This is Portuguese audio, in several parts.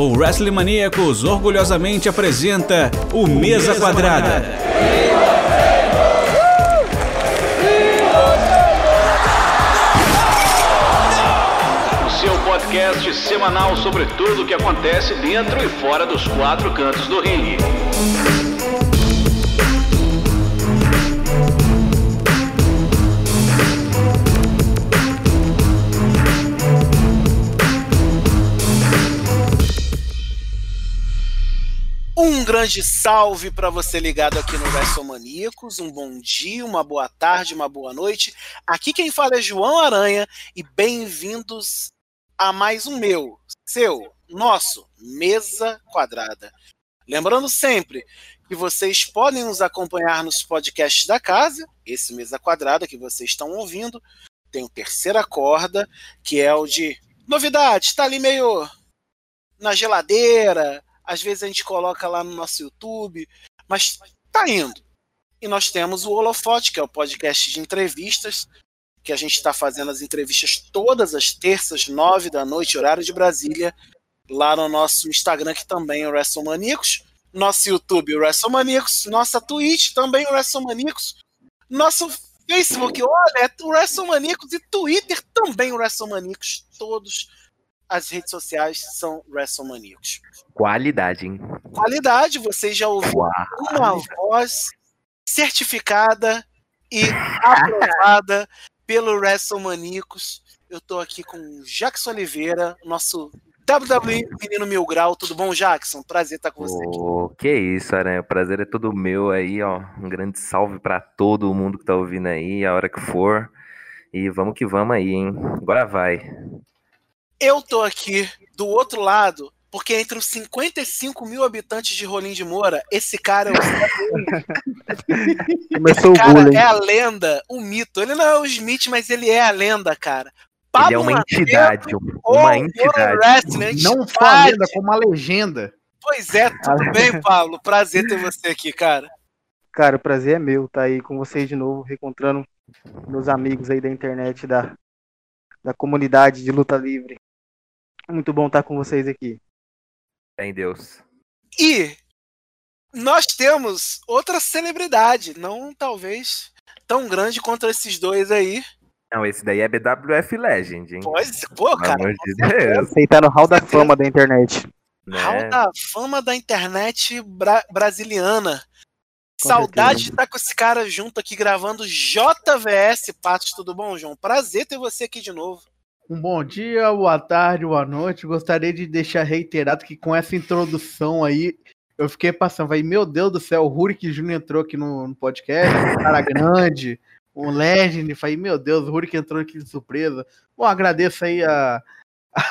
o Wrestling Maníacos orgulhosamente apresenta o Mesa Quadrada. O seu podcast semanal sobre tudo o que acontece dentro e fora dos quatro cantos do ringue. Grande salve para você ligado aqui no WrestleManiacos. Um bom dia, uma boa tarde, uma boa noite. Aqui quem fala é João Aranha e bem-vindos a mais um meu, seu, nosso Mesa Quadrada. Lembrando sempre que vocês podem nos acompanhar nos podcasts da casa, esse Mesa Quadrada que vocês estão ouvindo. Tem o Terceira Corda, que é o de novidade, está ali meio na geladeira, às vezes a gente coloca lá no nosso YouTube, mas tá indo. E nós temos o Holofote, que é o podcast de entrevistas, que a gente está fazendo as entrevistas todas as terças, nove da noite, horário de Brasília, lá no nosso Instagram, que também é o WrestleManiacos, nosso YouTube, o WrestleManiacos, nossa Twitch, também o WrestleManiacos, nosso Facebook, olha, é o WrestleManiacos e Twitter também o WrestleManiacos, todos as redes sociais são WrestleManiacos. Qualidade, hein? Qualidade, você já ouviu uma voz certificada e aprovada pelo WrestleManiacos. Eu tô aqui com o Jackson Oliveira, nosso WWE Menino Mil Grau. Tudo bom, Jackson? Prazer estar com você aqui. Oh, que isso, né? O prazer é todo meu aí, ó. Um grande salve para todo mundo que tá ouvindo aí, a hora que for. E vamos que vamos aí, hein? Agora vai. Eu tô aqui do outro lado, porque entre os 55 mil habitantes de Rolim de Moura, esse cara é o. Começou esse o cara bullying. é a lenda, o mito. Ele não é o Smith, mas ele é a lenda, cara. Ele é uma entidade, ou uma entidade. Não só a lenda, como a legenda. Pois é, tudo bem, Paulo? Prazer ter você aqui, cara. Cara, o prazer é meu estar aí com vocês de novo, reencontrando meus amigos aí da internet, da, da comunidade de luta livre. Muito bom estar com vocês aqui. Em Deus. E nós temos outra celebridade, não talvez tão grande quanto esses dois aí. Não, esse daí é BWF Legend, hein? Pois, pô, Pelo cara, de Deus. Aceitando o hall da fama da internet. hall Né? da fama da internet bra- brasiliana. Com Saudade de certeza. estar com esse cara junto aqui gravando JVS Patos, tudo bom, João? Prazer ter você aqui de novo. Um bom dia, boa tarde, boa noite. Gostaria de deixar reiterado que com essa introdução aí, eu fiquei passando, vai, meu Deus do céu, o Rurik Júnior entrou aqui no, no podcast, um cara grande, um legend, falei, meu Deus, o Rurik entrou aqui de surpresa. Bom, agradeço aí a,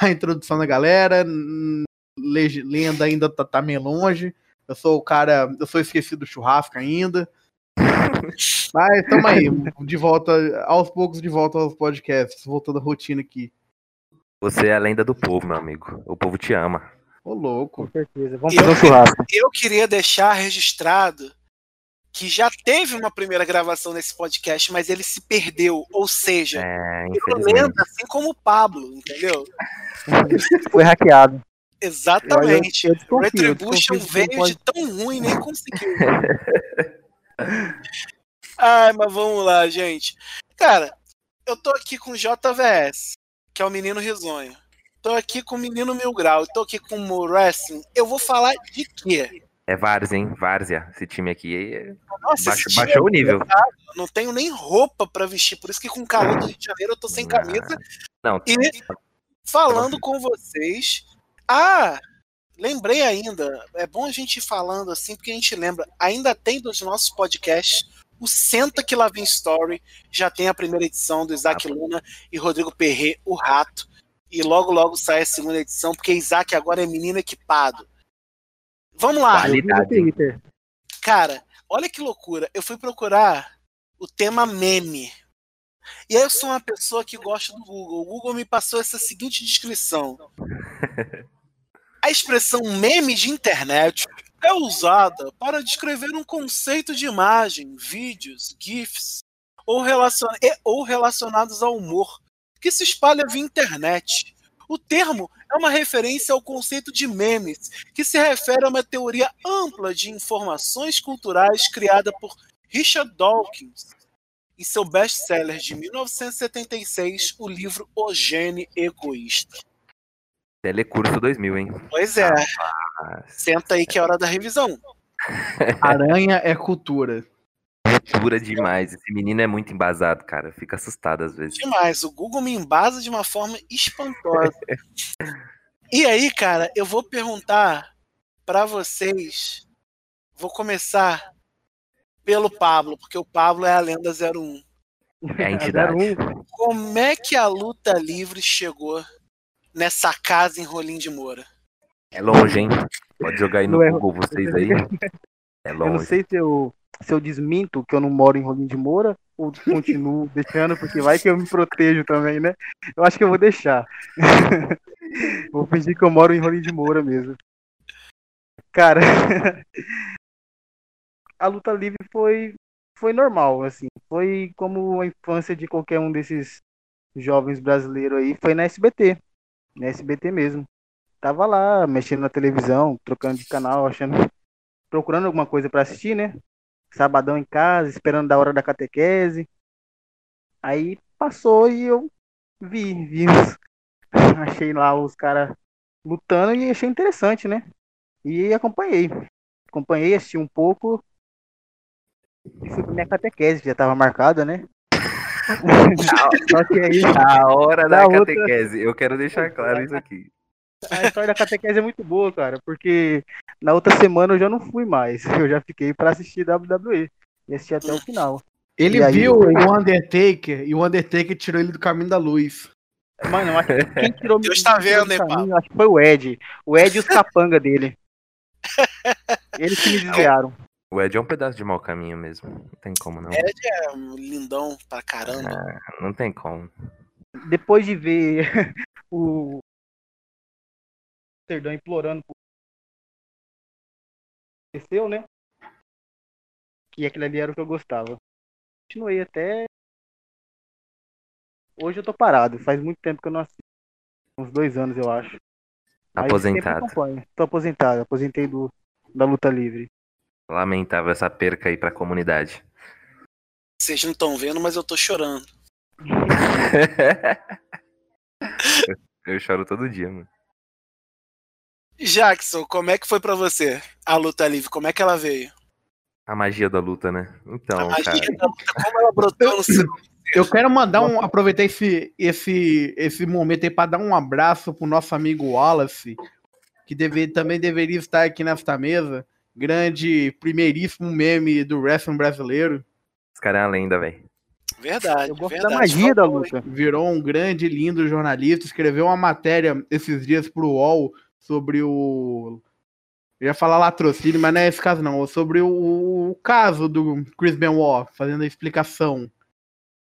a introdução da galera, lenda ainda tá, tá meio longe, eu sou o cara, eu sou esquecido do churrasco ainda. Mas tamo aí, de volta, aos poucos de volta aos podcasts, voltando à rotina aqui. Você é a lenda do povo, meu amigo. O povo te ama. Ô, louco. Com certeza. Vamos Eu- fazer um churrasco. Eu queria deixar registrado que já teve uma primeira gravação nesse podcast, mas ele se perdeu. Ou seja, É, lenda, assim como o Pablo, entendeu? Foi hackeado. Exatamente. Eu- eu desconfio, Retribution veio de tão ruim nem conseguiu. Ai, mas vamos lá, gente. Cara, eu tô aqui com o JVS, que é o menino risonho. Tô aqui com o menino Mil Grau. Tô aqui com o Wrestling. Eu vou falar de quê? É Várzea, hein? Várzea. Esse time aqui é- Nossa, baixo- baixou é o nível. Não tenho nem roupa pra vestir. Por isso que com o calor do Rio de Janeiro eu tô sem camisa. Não, E falando com vocês. Ah, lembrei ainda. É bom a gente ir falando assim, porque a gente lembra. Ainda tem dos nossos podcasts o Senta que Lá Vem Story. Já tem a primeira edição do Isaac Luna e Rodrigo Perret, o Rato. E logo, logo sai a segunda edição, porque Isaac agora é menino equipado. Vamos lá. Qualidade. Cara, olha que loucura. Eu fui procurar o tema meme. E aí eu sou uma pessoa que gosta do Google. O Google me passou essa seguinte descrição. A expressão meme de internet é usada para descrever um conceito de imagem, vídeos, GIFs ou, relacion- ou relacionados ao humor que se espalha via internet. O termo é uma referência ao conceito de memes, que se refere a uma teoria ampla de informações culturais criada por Richard Dawkins em seu best-seller de 1976, o livro O Gene Egoísta. Telecurso 2000, hein? Pois é. Senta aí que é hora da revisão. Aranha é cultura. Cultura demais. Esse menino é muito embasado, cara. Fica assustado às vezes. Demais. O Google me embasa de uma forma espantosa. e aí, cara, eu vou perguntar para vocês. Vou começar pelo Pablo, porque o Pablo é a lenda 01. É a entidade. Como é que a luta livre chegou nessa casa em Rolim de Moura? É longe, hein? Pode jogar aí no Não é- Google vocês aí. É Eu não longe. sei se eu, se eu desminto que eu não moro em Rolim de Moura ou continuo deixando, porque vai que eu me protejo também, né? Eu acho que eu vou deixar. vou fingir que eu moro em Rolim de Moura mesmo. Cara, a luta livre foi, foi normal, assim. Foi como a infância de qualquer um desses jovens brasileiros aí. Foi na SBT. Na SBT mesmo. Tava lá, mexendo na televisão, trocando de canal, achando procurando alguma coisa pra assistir, né? Sabadão em casa, esperando da hora da catequese. Aí passou e eu vi, vi achei lá os caras lutando e achei interessante, né? E acompanhei. Acompanhei, assisti um pouco e fui pra minha catequese, que já tava marcada, né? Só que aí A hora da Da outra- catequese. Eu quero deixar claro isso aqui. a história da catequese é muito boa, cara, porque na outra semana eu já não fui mais. Eu já fiquei pra assistir WWE. E assisti até o final. Ele E aí, viu o Undertaker e o Undertaker tirou ele do caminho da luz. Mano, acho que quem tirou Deus tá vendo, caminho, Acho que foi o Ed. O Ed e os capanga dele. Eles que me desviaram. O Ed é um pedaço de mau caminho mesmo. Não tem como, não. Ed é um lindão pra caramba. Não tem como. Depois de ver o Amsterdã implorando por aconteceu, né? Que aquilo ali era o que eu gostava. Continuei até hoje eu tô parado. Faz muito tempo que eu não assisto. Uns dois anos, eu acho. Aposentado. Tô aposentado. Aposentei do, da luta livre. Lamentável essa perca aí pra comunidade. Vocês não estão vendo, mas eu tô chorando. eu, eu choro todo dia, mano. Jackson, como é que foi pra você a luta livre? Como é que ela veio? A magia da luta, né? A Então, magia cara. da luta, como ela brotou no seu. Eu quero mandar um, aproveitar esse, esse, esse momento aí para dar um abraço pro nosso amigo Wallace, que deve, também deveria estar aqui nesta mesa. Grande, primeiríssimo meme do wrestling brasileiro. Esse cara é uma lenda, velho. Verdade, Eu gosto verdade. da magia da luta. Virou um grande, lindo jornalista. Escreveu uma matéria esses dias pro UOL sobre o. Eu ia falar latrocínio, mas não é esse caso, não. Sobre o, o caso do Chris Benoit, fazendo a explicação.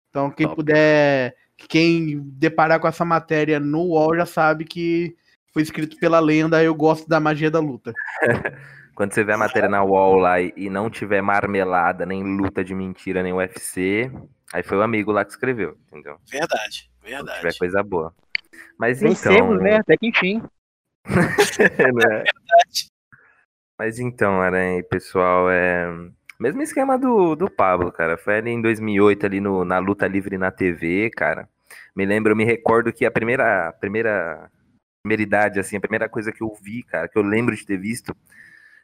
Então, quem Top. puder. Quem deparar com essa matéria no UOL já sabe que foi escrito pela lenda. Eu gosto da magia da luta. Quando você vê a matéria na wall lá e, não tiver marmelada, nem luta de mentira, nem UFC, aí foi o amigo lá que escreveu, entendeu? Verdade, Se tiver verdade. coisa boa. Mas Vencemos, então. né? Até que enfim. né? Mas então, Aranha, pessoal, é. Mesmo esquema do, do Pablo, cara. Foi ali em 2008, ali no, na Luta Livre na TV, cara. Me lembro, eu me recordo que a primeira, a primeira, primeira idade, assim, a primeira coisa que eu vi, cara, que eu lembro de ter visto,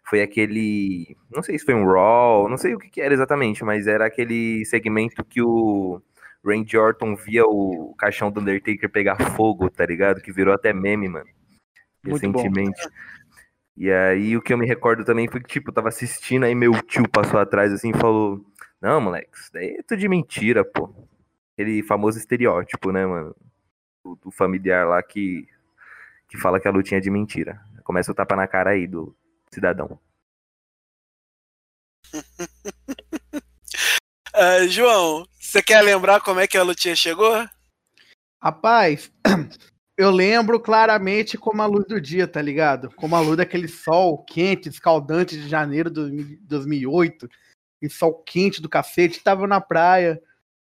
foi aquele. Não sei se foi um Raw, não sei o que, que era exatamente, mas era aquele segmento que o Randy Orton via o caixão do Undertaker pegar fogo, tá ligado? Que virou até meme, mano. Muito bom. Recentemente. E aí o que eu me recordo também foi que, tipo, eu tava assistindo, aí meu tio passou atrás assim e falou: Não, moleque, isso daí é tudo de mentira, pô. Aquele famoso estereótipo, né, mano? Do, do familiar lá que, que fala que a lutinha é de mentira. Começa o tapa na cara aí do cidadão. Ah, João, você quer lembrar como é que a lutinha chegou? Rapaz, eu lembro claramente como a luz do dia, tá ligado? Como a luz daquele sol quente, escaldante de janeiro de 2008. E sol quente do cacete. Tava na praia,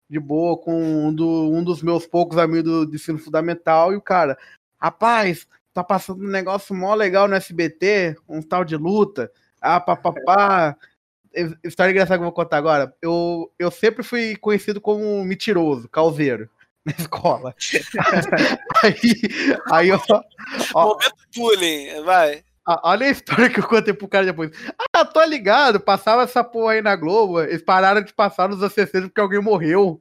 de boa, com um, do- um dos meus poucos amigos do, do ensino fundamental. E o cara, rapaz, tá passando um negócio mó legal no SBT, um tal de luta. Ah, papapá. História engraçada que eu vou contar agora. Eu, eu sempre fui conhecido como mentiroso, calzeiro, na escola. aí, aí eu. Ó, Momento bullying, vai. olha a história que eu contei pro cara depois. Ah, tô ligado, passava essa porra aí na Globo. Eles pararam de passar nos acessórios porque alguém morreu.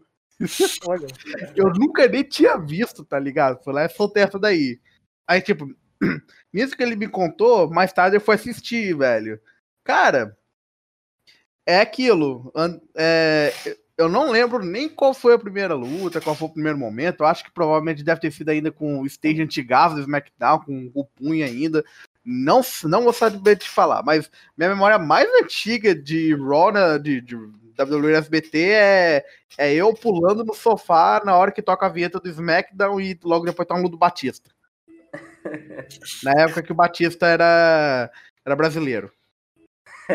Olha. Eu nunca nem tinha visto, tá ligado? Foi lá e soltei essa daí. Aí, tipo, nisso que ele me contou, mais tarde eu fui assistir, velho. Cara, é aquilo. é, eu não lembro nem qual foi a primeira luta, qual foi o primeiro momento. Eu acho que provavelmente deve ter sido ainda com o stage antigaço do SmackDown, com o punho ainda. Não, não vou saber te falar, mas minha memória mais antiga de Raw, na- de, de SBT é, é eu pulando no sofá na hora que toca a vinheta do SmackDown e logo depois tá um do Batista. Na época que o Batista era, era brasileiro.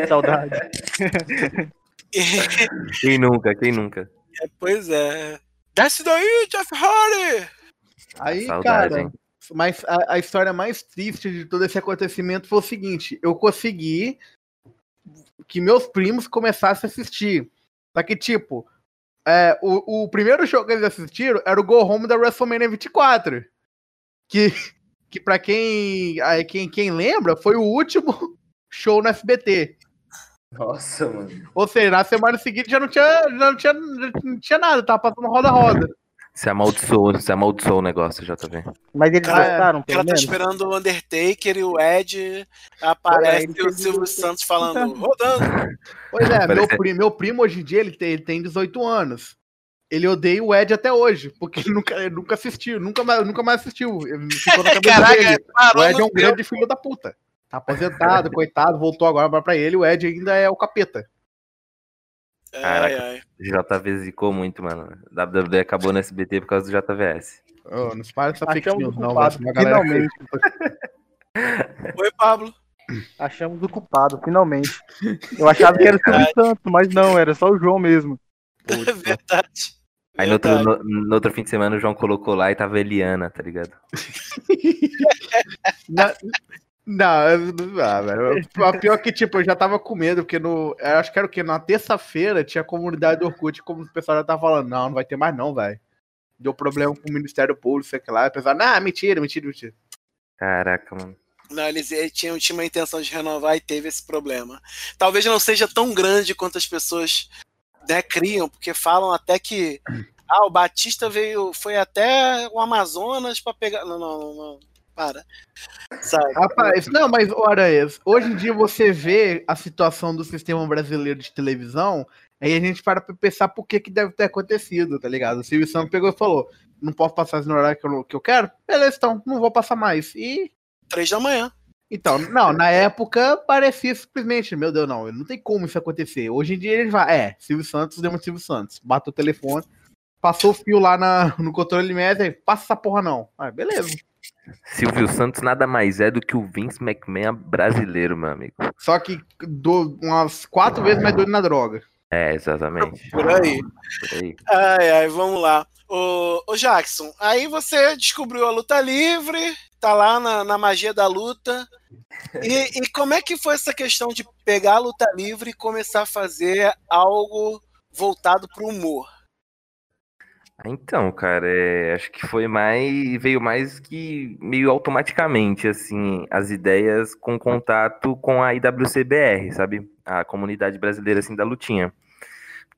Saudade. Quem nunca, quem nunca? pois é. Desce daí, Jeff Hardy! Aí, Saudade, cara, hein? mas a, a história mais triste de todo esse acontecimento foi o seguinte: eu consegui que meus primos começassem a assistir. Só que, tipo, é, o, o primeiro jogo que eles assistiram era o Go Home da WrestleMania 24. Que, que pra quem, quem, quem lembra, foi o último show no SBT. Nossa, mano. Ou seja, na semana seguinte já não tinha, já não tinha, já não tinha nada, tava passando roda-roda. Você amaldiçoou, você amaldiçoou o negócio, JV. Mas eles Cara, gostaram, Ela pelo tá menos? esperando o Undertaker e o Ed. Aparece ele o fez Silvio o- Santos falando, rodando. Pois é, meu, Parece- pri- meu primo hoje em dia ele tem, ele tem 18 anos. Ele odeia o Ed até hoje, porque ele nunca, ele nunca assistiu, nunca mais, nunca mais assistiu. Ficou na cabeça Caraca, dele. O Ed é um grande filho da puta. Tá aposentado, coitado, voltou agora pra ele. O Ed ainda é o capeta. Ai, Caraca. ai. JV zicou muito, mano. WWE acabou no SBT por causa do JVS. Oh, não se fala essa fake news, o não. finalmente. Oi, Pablo. Achamos o culpado, finalmente. Eu achava que era o Silvio Santos, mas não, era só o João mesmo. É verdade. Aí no outro, no, no outro fim de semana o João colocou lá e tava Eliana, tá ligado? Na- Não, eu- ah, velho. A pior que, tipo, eu já tava com medo, porque no. eu acho que era o quê? Na terça-feira tinha a comunidade do Orkut, como o pessoal já tava falando, não, não vai ter mais, não, velho. Deu problema com o Ministério Público, sei lá. O pessoal, não, mentira, mentira, mentira. Caraca, mano. Não, eles, eles tinham, tinham uma intenção de renovar e teve esse problema. Talvez não seja tão grande quanto as pessoas né, criam, porque falam até que ah, o Batista veio, foi até o Amazonas para pegar. Não, não, não, não. Para. Sabe? Rapaz, não, mas olha, hoje em dia você vê a situação do sistema brasileiro de televisão, aí a gente para pra pensar por que que deve ter acontecido, tá ligado? O Silvio Santos pegou e falou, não posso passar isso no horário que eu, que eu quero? Beleza, então, não vou passar mais. E Três da manhã. Então, não, na época parecia simplesmente, meu Deus, não, não tem como isso acontecer. Hoje em dia ele vai, é, Silvio Santos, deu Silvio Santos, bateu o telefone, passou o fio lá na, no controle médio, aí, passa essa porra não. Ah, beleza. Silvio Santos nada mais é do que o Vince McMahon brasileiro, meu amigo. Só que do, umas quatro vezes mais doido na droga. É, exatamente. Por aí. Por aí. Ai, ai, vamos lá. Ô, ô Jackson, aí você descobriu a luta livre, tá lá na, na magia da luta. E, e como é que foi essa questão de pegar a luta livre e começar a fazer algo voltado pro humor? Ah, Então, cara, é, acho que foi mais. Veio mais que meio automaticamente, assim, as ideias com contato com a IWCBR, sabe? A comunidade brasileira, assim, da lutinha.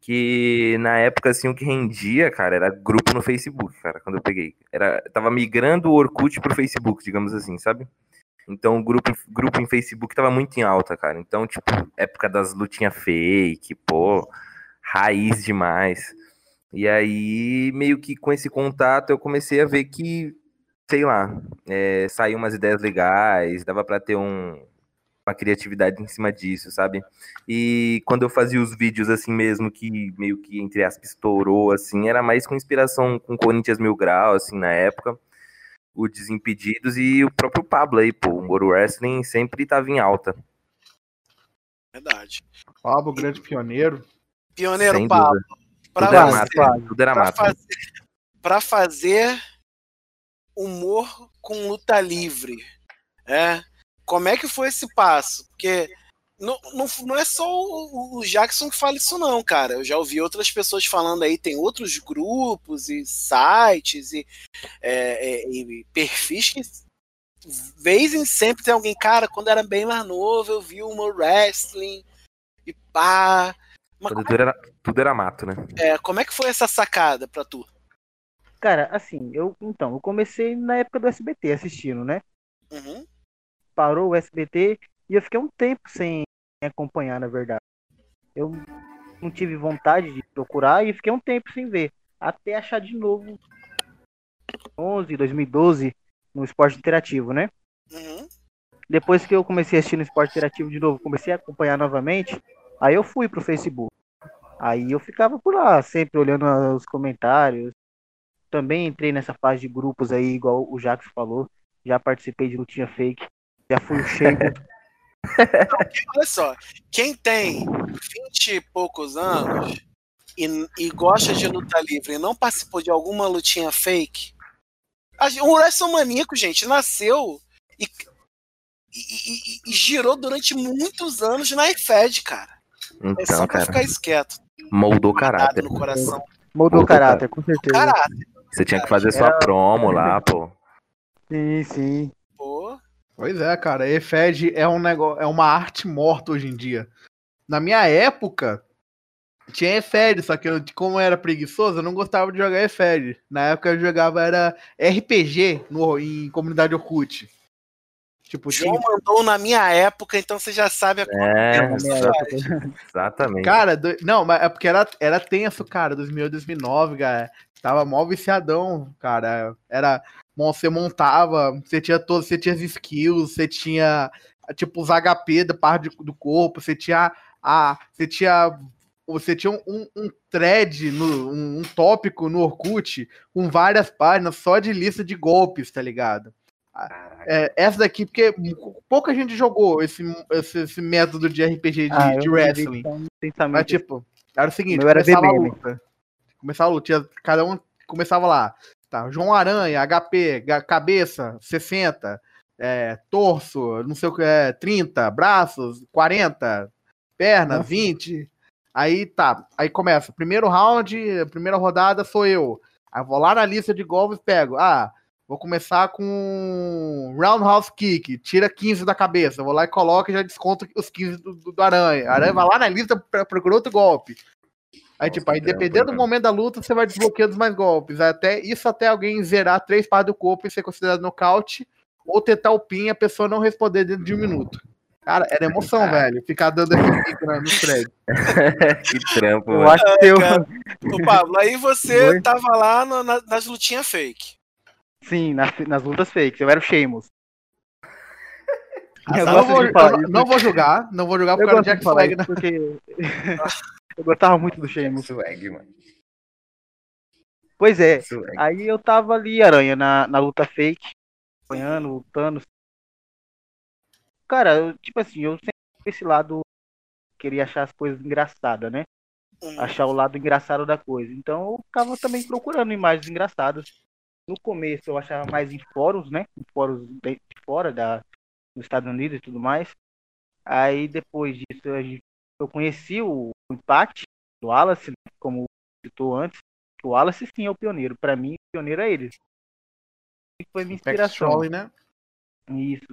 Que na época, assim, o que rendia, cara, era grupo no Facebook, cara, quando eu peguei. Era, tava migrando o Orkut pro Facebook, digamos assim, sabe? Então o grupo, grupo em Facebook tava muito em alta, cara. Então, tipo, época das lutinhas fake, pô, raiz demais. E aí, meio que com esse contato, eu comecei a ver que, sei lá, é, saíam umas ideias legais, dava pra ter um, uma criatividade em cima disso, sabe? E quando eu fazia os vídeos assim mesmo, que meio que, entre aspas, estourou, assim, era mais com inspiração com Corinthians Mil Grau, assim, na época, o Desimpedidos e o próprio Pablo aí, pô, o Moro Wrestling sempre tava em alta. Verdade. Pablo, grande pioneiro. Pioneiro Sem Pablo, dúvida. pra Tudo era mato, tudo era pra mato. fazer, pra fazer humor com luta livre. É. Como é que foi esse passo? Porque não, não, não é só o, o Jackson que fala isso, não, cara. Eu já ouvi outras pessoas falando aí, tem outros grupos e sites e, é, é, e perfis que vez em sempre tem alguém, cara, quando era bem mais novo, eu vi uma wrestling e pá. Mas como tudo era, tudo era mato, né? é, como é que foi essa sacada pra tu? Cara, assim, eu então, eu comecei na época do SBT assistindo, né? Uhum. Parou o SBT e eu fiquei um tempo sem acompanhar, na verdade. Eu não tive vontade de procurar e fiquei um tempo sem ver, até achar de novo 2011, 2012 no esporte interativo, né? Uhum. Depois que eu comecei a assistir no esporte interativo de novo, comecei a acompanhar novamente, aí eu fui pro Facebook. Aí eu ficava por lá, sempre olhando os comentários. Também entrei nessa fase de grupos aí, igual o Jacques falou. Já participei de lutinha fake. Já fui o Sheamus. Olha só, quem tem 20 e poucos anos e, e gosta de luta livre e não participou de alguma lutinha fake, a o WrestleManiaco, gente, nasceu e, e- e- e girou durante muitos anos na iFed, cara. É só Então, pra cara, ficar quieto, moldou caráter. no coração. O Puta, caráter, com certeza. Caráter, Você tinha que fazer sua promo lá, pô. Sim, sim. Pois é, cara, EFED é um negócio, é uma arte morta hoje em dia. Na minha época, tinha EFED, só que eu, como eu era preguiçoso, eu não gostava de jogar EFED. Na época eu jogava era RPG no, em comunidade Orkut. Tipo, O tinha, João mandou na minha época, então você já sabe a É, exa- exatamente. Cara, do- não, mas é porque era, era tenso, cara, 2008, 2009, cara. Tava mó viciadão, cara. Era, você montava, você tinha todos, você tinha as skills, você tinha, tipo, os HP da parte do, do corpo, você tinha a, você tinha, você tinha um, um thread, no, um, um tópico no Orkut com várias páginas só de lista de golpes, tá ligado? É, essa daqui, porque pouca gente jogou esse, esse, esse método de RPG de, Ah, de wrestling. então, Mas, tipo, era o seguinte, começava a luta. Começava a luta, cada um começava lá. Tá, João Aranha, HP, cabeça, 60, é, torso, não sei o que, é, 30, braços, 40, perna, Nossa. 20. Aí tá, aí começa. Primeiro round, primeira rodada sou eu. Aí vou lá na lista de golpes e pego. Ah, vou começar com Roundhouse Kick, tira 15 da cabeça. Vou lá e coloco e já desconto os 15 do, do, do Aranha. Aranha vai lá na lista pra procurar outro golpe. Aí, tipo, aí dependendo do momento da luta, você vai desbloqueando mais golpes. Até, isso até alguém zerar três partes do corpo e ser considerado nocaute, ou tentar o pin e a pessoa não responder dentro de um minuto. Cara, era emoção, velho. Ficar dando esse pico na- no thread. que trampo, Eu acho que eu. cara. Ô, Pablo, aí você Oi? tava lá no- na- nas lutinhas fake. Sim, nas, nas lutas fakes. Eu era o Sheamus. Eu Eu não, vou, eu isso. não vou julgar, não vou julgar Eu por causa gosto do de Jack isso né? porque eu gostava muito do Sheamus. Swag, mano. Pois é, Swag. aí eu tava ali, Aranha, na, na luta fake, apanhando, lutando. Cara, eu, tipo assim, eu sempre esse lado queria achar as coisas engraçadas, né? Achar o lado engraçado da coisa. Então eu ficava também procurando imagens engraçadas. No começo eu achava mais em fóruns, né? Em fóruns de de fora da, dos Estados Unidos e tudo mais. Aí depois disso a gente- eu conheci o, Impact do Wallace, né? como citou antes. O Wallace sim é o pioneiro. Pra mim, o pioneiro é ele. E foi minha inspiração. Trolley, né? Isso.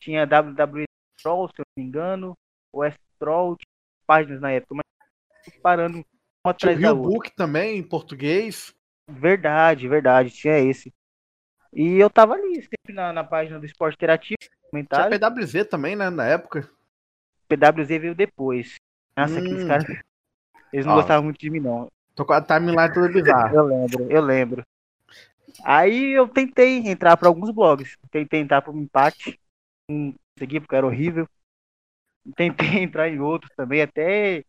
Tinha WWE Troll, se eu não me engano. O S Troll, tinha páginas na época, mas parando uma Tinha o atrás Rio. Book também, em português. Verdade, verdade, tinha esse. E eu tava ali, sempre na, na página do Esporte Interativo, Tinha comentário. PWZ também, né? Na época. PWZ veio depois. Nossa, aqueles Hum. caras. Eles não Ó. gostavam muito de mim, não. Tô com a timeline toda bizarra. Eu lembro, eu lembro. Aí eu tentei entrar para alguns blogs. Tentei entrar para o Impact. Não consegui porque era horrível. Tentei entrar em outros também. Até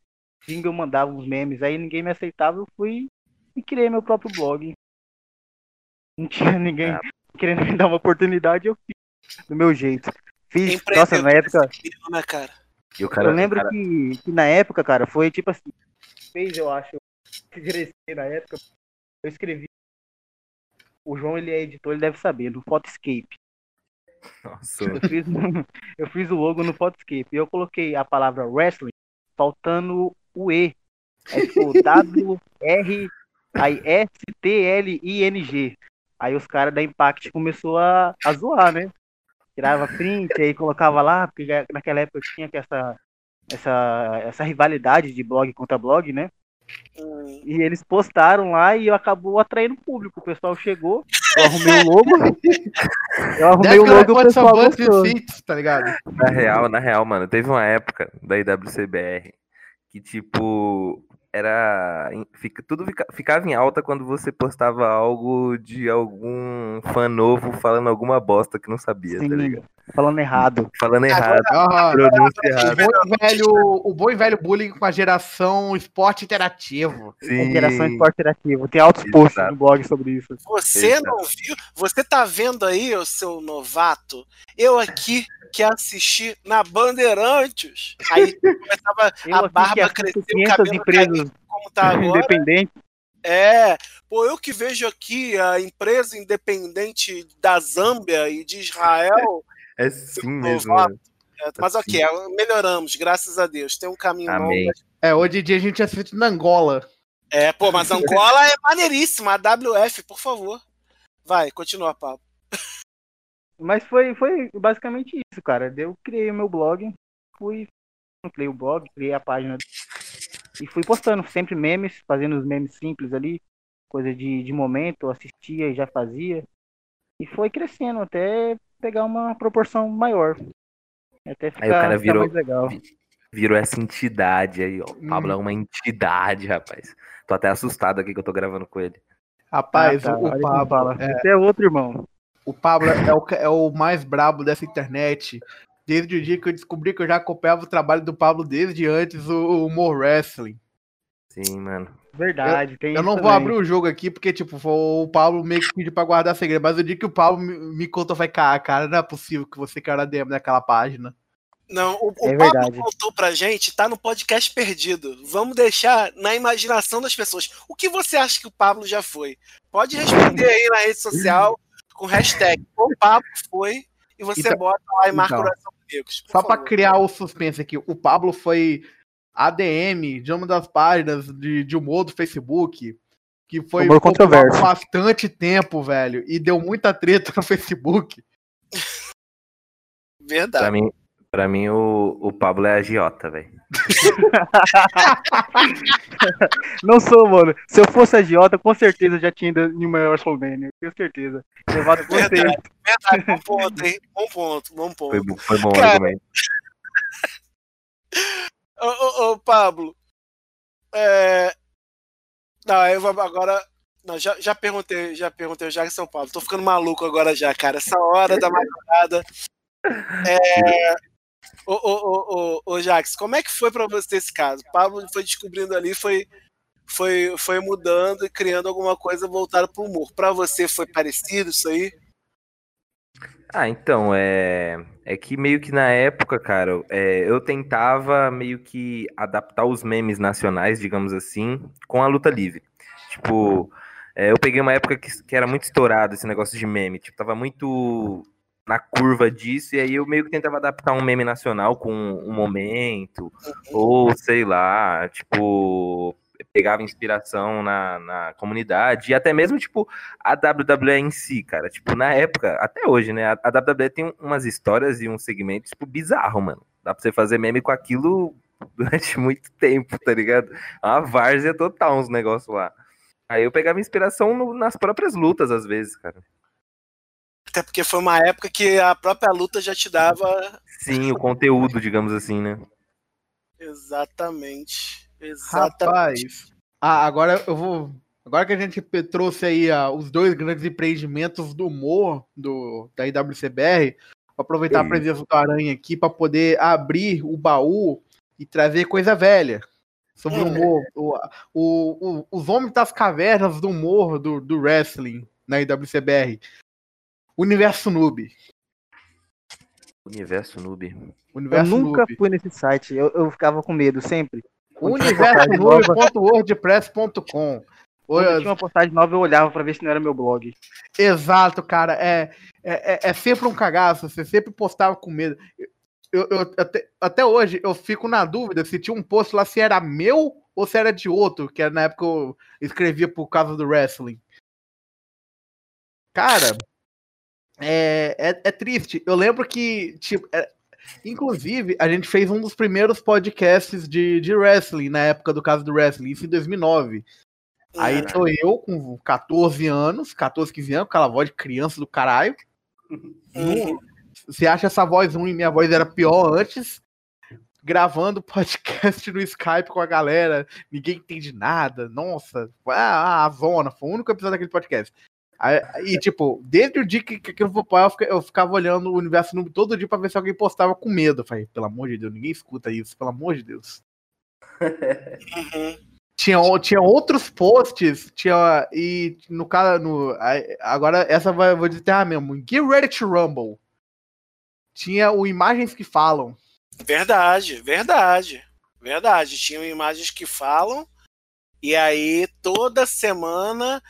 Jingle mandava uns memes. Aí ninguém me aceitava. Eu fui e criei meu próprio blog. Não tinha ninguém Ah. querendo me dar uma oportunidade. Eu fiz do meu jeito. Fiz. Nossa, na época. Empreendedor, né, cara? O cara, eu lembro cara- que, que na época, cara, foi tipo assim, fez, eu acho, crescer na época, eu escrevi. O João, ele é editor, ele deve saber, do Photoscape. Nossa, Eu fiz, eu fiz o logo no Podscape e eu coloquei a palavra wrestling faltando o E. É tipo W R aí S T L I N G. Aí os caras da Impact começou a, a zoar, né? Tirava print aí colocava lá, porque naquela época tinha que essa essa essa rivalidade de blog contra blog, né? Hum, E eles postaram lá e acabou atraindo público. O pessoal chegou, eu arrumei o logo. Eu arrumei Deve o logo e o pessoal gostou. Tá ligado? Na real, na real, mano, teve uma época da IWCBR que, tipo, era. Fica, tudo fica- ficava em alta quando você postava algo de algum fã novo falando alguma bosta que não sabia, tá Sim, ligado? falando errado. Falando errado, pronúncia O bom, e velho, o bom e velho bullying com a geração esporte interativo. É geração Sim, esporte interativo. Tem altos posts Exato. no blog sobre isso. Você Exato. não viu? Você tá vendo aí, ô seu novato? Eu aqui que assisti na Bandeirantes. Aí começava Eu a barba crescer, o 500 cabelo empresas como tá agora. independentes. É, pô, eu que vejo aqui a empresa independente da Zâmbia e de Israel. é sim mesmo. mano. é, Mas ok, melhoramos, graças a Deus. Tem um caminho Amém. longo. É, hoje em dia a gente assiste na Angola. É, pô, mas Angola é maneiríssima. A WF, por favor. Vai, continua, Pablo. Mas foi, foi basicamente isso, cara. Eu criei o meu blog, fui. Criei o blog, criei a página. E fui postando sempre memes, fazendo os memes simples ali. Coisa de, de momento, assistia e já fazia. E foi crescendo até pegar uma proporção maior. Até ficar, Aí o cara ficar virou- mais legal. Virou essa entidade aí, ó. O Pablo é uma entidade, rapaz. Tô até assustado aqui que eu tô gravando com ele. Rapaz, Ah, tá, o, Pablo. É, Esse é outro irmão. O Pablo é o, é o mais brabo dessa internet. Desde o dia que eu descobri que eu já acompanhava o trabalho do Pablo desde antes, o, o More Wrestling. Sim, mano. Verdade, tem Eu isso não vou também. abrir o jogo aqui porque, tipo, foi o Pablo meio que pediu pra guardar segredo. Mas o dia que o Pablo me, me contou, vai, cara, cara, não é possível que você cara DM naquela página. Não, o, o É Pablo verdade. contou pra gente, tá no podcast perdido. Vamos deixar na imaginação das pessoas. O que você acha que o Pablo já foi? Pode responder aí na rede social com hashtag o Pablo foi e você Então- bota lá e marca então. o Coração Amigos. por Só pra favor. criar o suspense aqui, o Pablo foi ADM de uma das páginas de, de humor do Facebook, que foi por bastante tempo, velho, e deu muita treta no Facebook. Pra Verdade. mim, pra mim o, o Pablo é agiota, velho. Não sou, mano. Se eu fosse agiota, com certeza eu já tinha ido em uma WrestleMania. Tenho certeza. Levado com Verdade. vocês. Verdade, bom ponto, hein? Bom ponto, bom ponto. Foi, foi bom o Cara, argumento. Ô, ô, ô, Pablo. É... Não, eu vou agora. Não, já, já perguntei, já perguntei já em São Paulo. Tô ficando maluco agora já, cara. Essa hora da madrugada. É... Ô, ô, ô, ô, ô, Jax, como é que foi pra você esse caso? O Pablo foi descobrindo ali, foi, foi, foi mudando e criando alguma coisa voltada pro humor. Pra você foi parecido isso aí? Ah, então, é, é que meio que na época, cara, é, eu tentava meio que adaptar os memes nacionais, digamos assim, com a luta livre. Tipo, é, eu peguei uma época que, que era muito estourado esse negócio de meme, tipo, tava muito na curva disso, e aí eu meio que tentava adaptar um meme nacional com um momento, ou sei lá, tipo, pegava inspiração na, na comunidade, e até mesmo, tipo, a WWE em si, cara. Tipo, na época, até hoje, né? A, a WWE tem umas histórias e uns segmentos, tipo, bizarro, mano. Dá pra você fazer meme com aquilo durante muito tempo, tá ligado? É Uma várzea total, uns negócios lá. Aí eu pegava inspiração no- nas próprias lutas, às vezes, cara. Até porque foi uma época que a própria luta já te dava. Sim, o conteúdo, digamos assim, né? Exatamente. Exatamente. Rapaz. Ah, agora eu vou. Agora que a gente trouxe aí ah, os dois grandes empreendimentos do humor do, da IWCBR, vou aproveitar a Sim. presença do Aranha aqui para poder abrir o baú e trazer coisa velha sobre o Hum. humor. O, o, o- os homens das cavernas do humor do, do wrestling na IWCBR. Universo Noob. Universo noob. Eu Universo nunca Noob. fui nesse site. Eu, eu ficava com medo sempre. universonoob.wordpress.com Quando tinha uma postagem nova, eu olhava pra ver se não era meu blog. Exato, cara. É, é, é, é sempre um cagaço. Você sempre postava com medo. Eu, eu, até, até hoje eu fico na dúvida se tinha um post lá se era meu ou se era de outro, que era na época eu escrevia por causa do wrestling. Cara, é, é, é triste. Eu lembro que, tipo, é, inclusive, a gente fez um dos primeiros podcasts de, de wrestling na época do caso do wrestling, isso em 2009. Aí tô eu com 14 anos, 14, 15 anos, com aquela voz de criança do caralho. Uhum. Você acha essa voz ruim? Minha voz era pior antes. Gravando podcast no Skype com a galera, ninguém entende nada. Nossa, ah, a zona, foi o único episódio daquele podcast. Aí, e, tipo, desde o dia que, que aquilo foi pro eu, fica- eu ficava olhando o universo todo dia pra ver se alguém postava com medo. Eu falei, pelo amor de Deus, ninguém escuta isso, pelo amor de Deus. Uhum. Tinha, tinha outros posts, tinha. E no caso. No, agora, essa vai, eu vou deterrar mesmo. Get Ready to Rumble. Tinha o Imagens que Falam. Verdade, verdade. Verdade. Tinham imagens que falam. E aí, toda semana,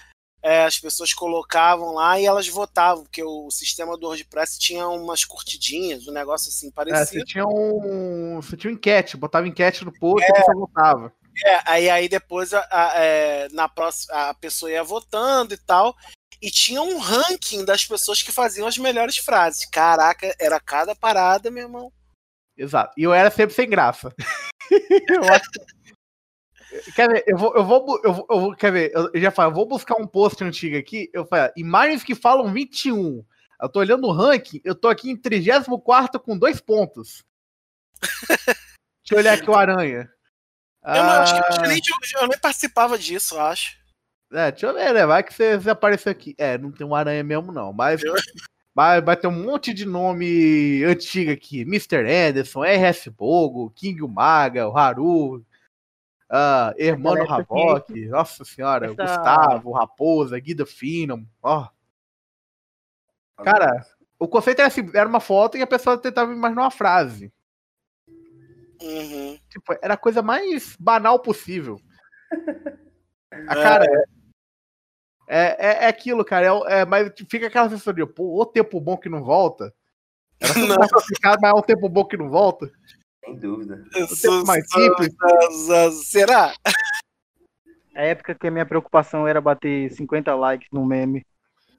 é, as pessoas colocavam lá e elas votavam, porque o sistema do WordPress tinha umas curtidinhas, um negócio assim É, você parecido. tinha um. Você tinha um enquete, botava enquete no post e você votava. É, aí, aí depois a, a- é, na próxima, a pessoa ia votando e tal. E tinha um ranking das pessoas que faziam as melhores frases. Caraca, era cada parada, meu irmão. Exato. E eu era sempre sem graça. eu acho que- Quer ver, eu vou, eu vou, eu vou, eu vou- quer ver, eu já falei, eu vou buscar um post antigo aqui, eu falei, imagens que falam 21. Eu tô olhando o ranking, eu tô aqui em 34 com dois pontos. Deixa eu olhar aqui o Aranha. Eu, não, acho que- acho que Ah, nem, eu nem participava disso, eu acho. é, deixa eu ver, né? Vai que você, você apareceu aqui. É, não tem um aranha mesmo, não. Mas Eu- vai, vai ter um monte de nome antigo aqui. Mr. Anderson, RS Bogo, King Maga, o Haru, ah, Hermano aqui- Havok, nossa senhora, Essa- Gustavo, Raposa, Guida Finom, ó. Cara, o conceito era assim, era uma foto e a pessoa tentava imaginar uma frase. Uhum. Tipo, era a coisa mais banal possível. A É. cara. É, é, é aquilo, cara. É, é, mas fica aquela sensação de, pô, o tempo bom que não volta. Era Não. complicado, mas é um tempo bom que não volta. Sem dúvida. Mais simples. Será? A época que a minha preocupação era bater 50 likes no meme.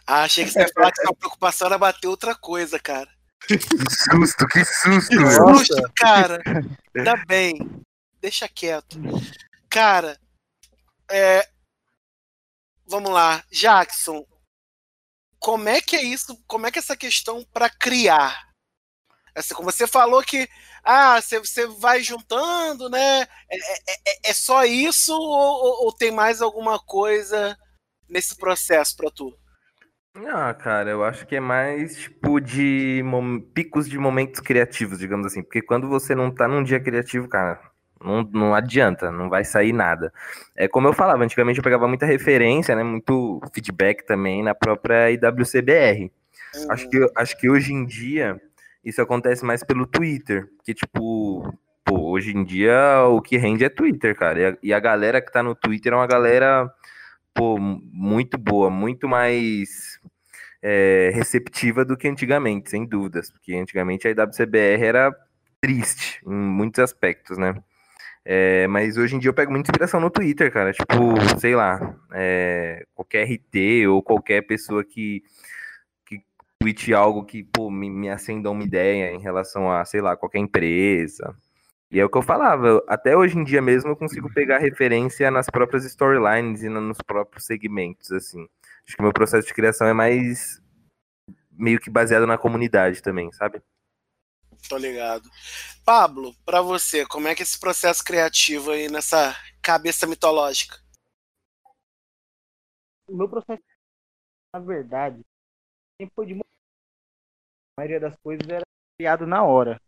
Ah, achei que você ia falar que sua preocupação era bater outra coisa, cara. Que susto, que susto, Que susto, cara. Tá bem. Deixa quieto. Cara, é... vamos lá. Jackson, como é que é isso? Como é que é essa questão para criar? Essa, como você falou que ah, você, vai juntando, né? É, é- é- é só isso ou, ou- tem mais alguma coisa nesse processo para tu? Ah, cara, eu acho que é mais tipo de picos de momentos criativos, digamos assim. Porque quando você não tá num dia criativo, cara, não, não adianta, não vai sair nada. É como eu falava, antigamente eu pegava muita referência, né? Muito feedback também na própria IWCBR. Acho que, acho que hoje em dia isso acontece mais pelo Twitter. Que, tipo, pô, hoje em dia o que rende é Twitter, cara. E a, e a galera que tá no Twitter é uma galera, pô, muito boa, muito mais é, receptiva do que antigamente, sem dúvidas. Porque antigamente a IWCBR era triste em muitos aspectos, né? É, mas hoje em dia eu pego muita inspiração no Twitter, cara. Tipo, sei lá, é, qualquer RT ou qualquer pessoa que, que tweete algo que, pô, me, me acenda uma ideia em relação a, sei lá, qualquer empresa. E é o que eu falava, até hoje em dia mesmo eu consigo pegar referência nas próprias storylines e nos próprios segmentos, assim. Acho que o meu processo de criação é mais meio que baseado na comunidade também, sabe? Tô ligado. Pablo, pra você, como é que é esse processo criativo aí nessa cabeça mitológica? O meu processo, na verdade, foi de A maioria das coisas era criado na hora.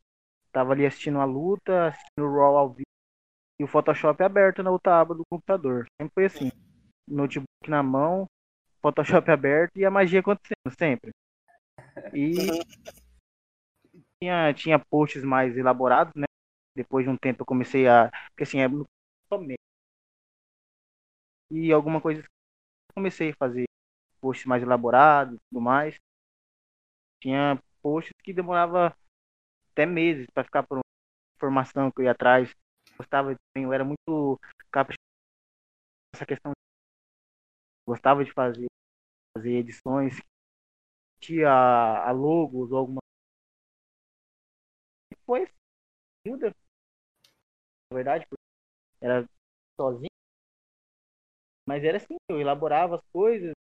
Tava ali assistindo a luta, assistindo o Raw ao vivo e o Photoshop aberto na outra aba do computador. Sempre foi assim. Notebook na mão, Photoshop aberto e a magia acontecendo, sempre. E tinha, tinha posts mais elaborados, né? Depois de um tempo eu comecei a. Porque assim, é só. E alguma coisa comecei a fazer posts mais elaborados e tudo mais. Tinha posts que demorava até meses para ficar por informação que eu ia atrás. Gostava, eu era muito caprichoso essa questão. Gostava de fazer, fazer edições, tinha a logos ou alguma Depois, ajuda, na verdade, era sozinho. Mas era assim, eu elaborava as coisas.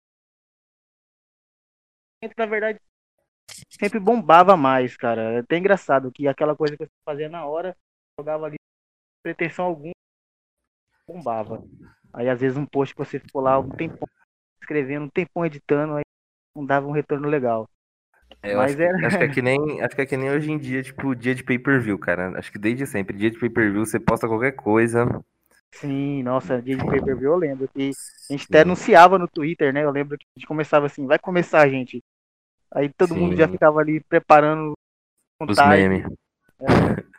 Na verdade, sempre bombava mais, cara. É até engraçado que aquela coisa que você fazia na hora, jogava ali pretensão alguma, bombava. Aí às vezes um post que você ficou lá um tempão escrevendo, um tempão editando, aí não dava um retorno legal. É, Mas acho, era... acho, que é que nem, acho que é que nem hoje em dia, tipo, dia de pay-per-view, cara. Acho que desde sempre, dia de pay-per-view, você posta qualquer coisa. Sim, nossa, dia de pay-per-view eu lembro que a gente até anunciava no Twitter, né? Eu lembro que a gente começava assim, vai começar, gente. Aí todo Sim. mundo já ficava ali preparando os memes. É.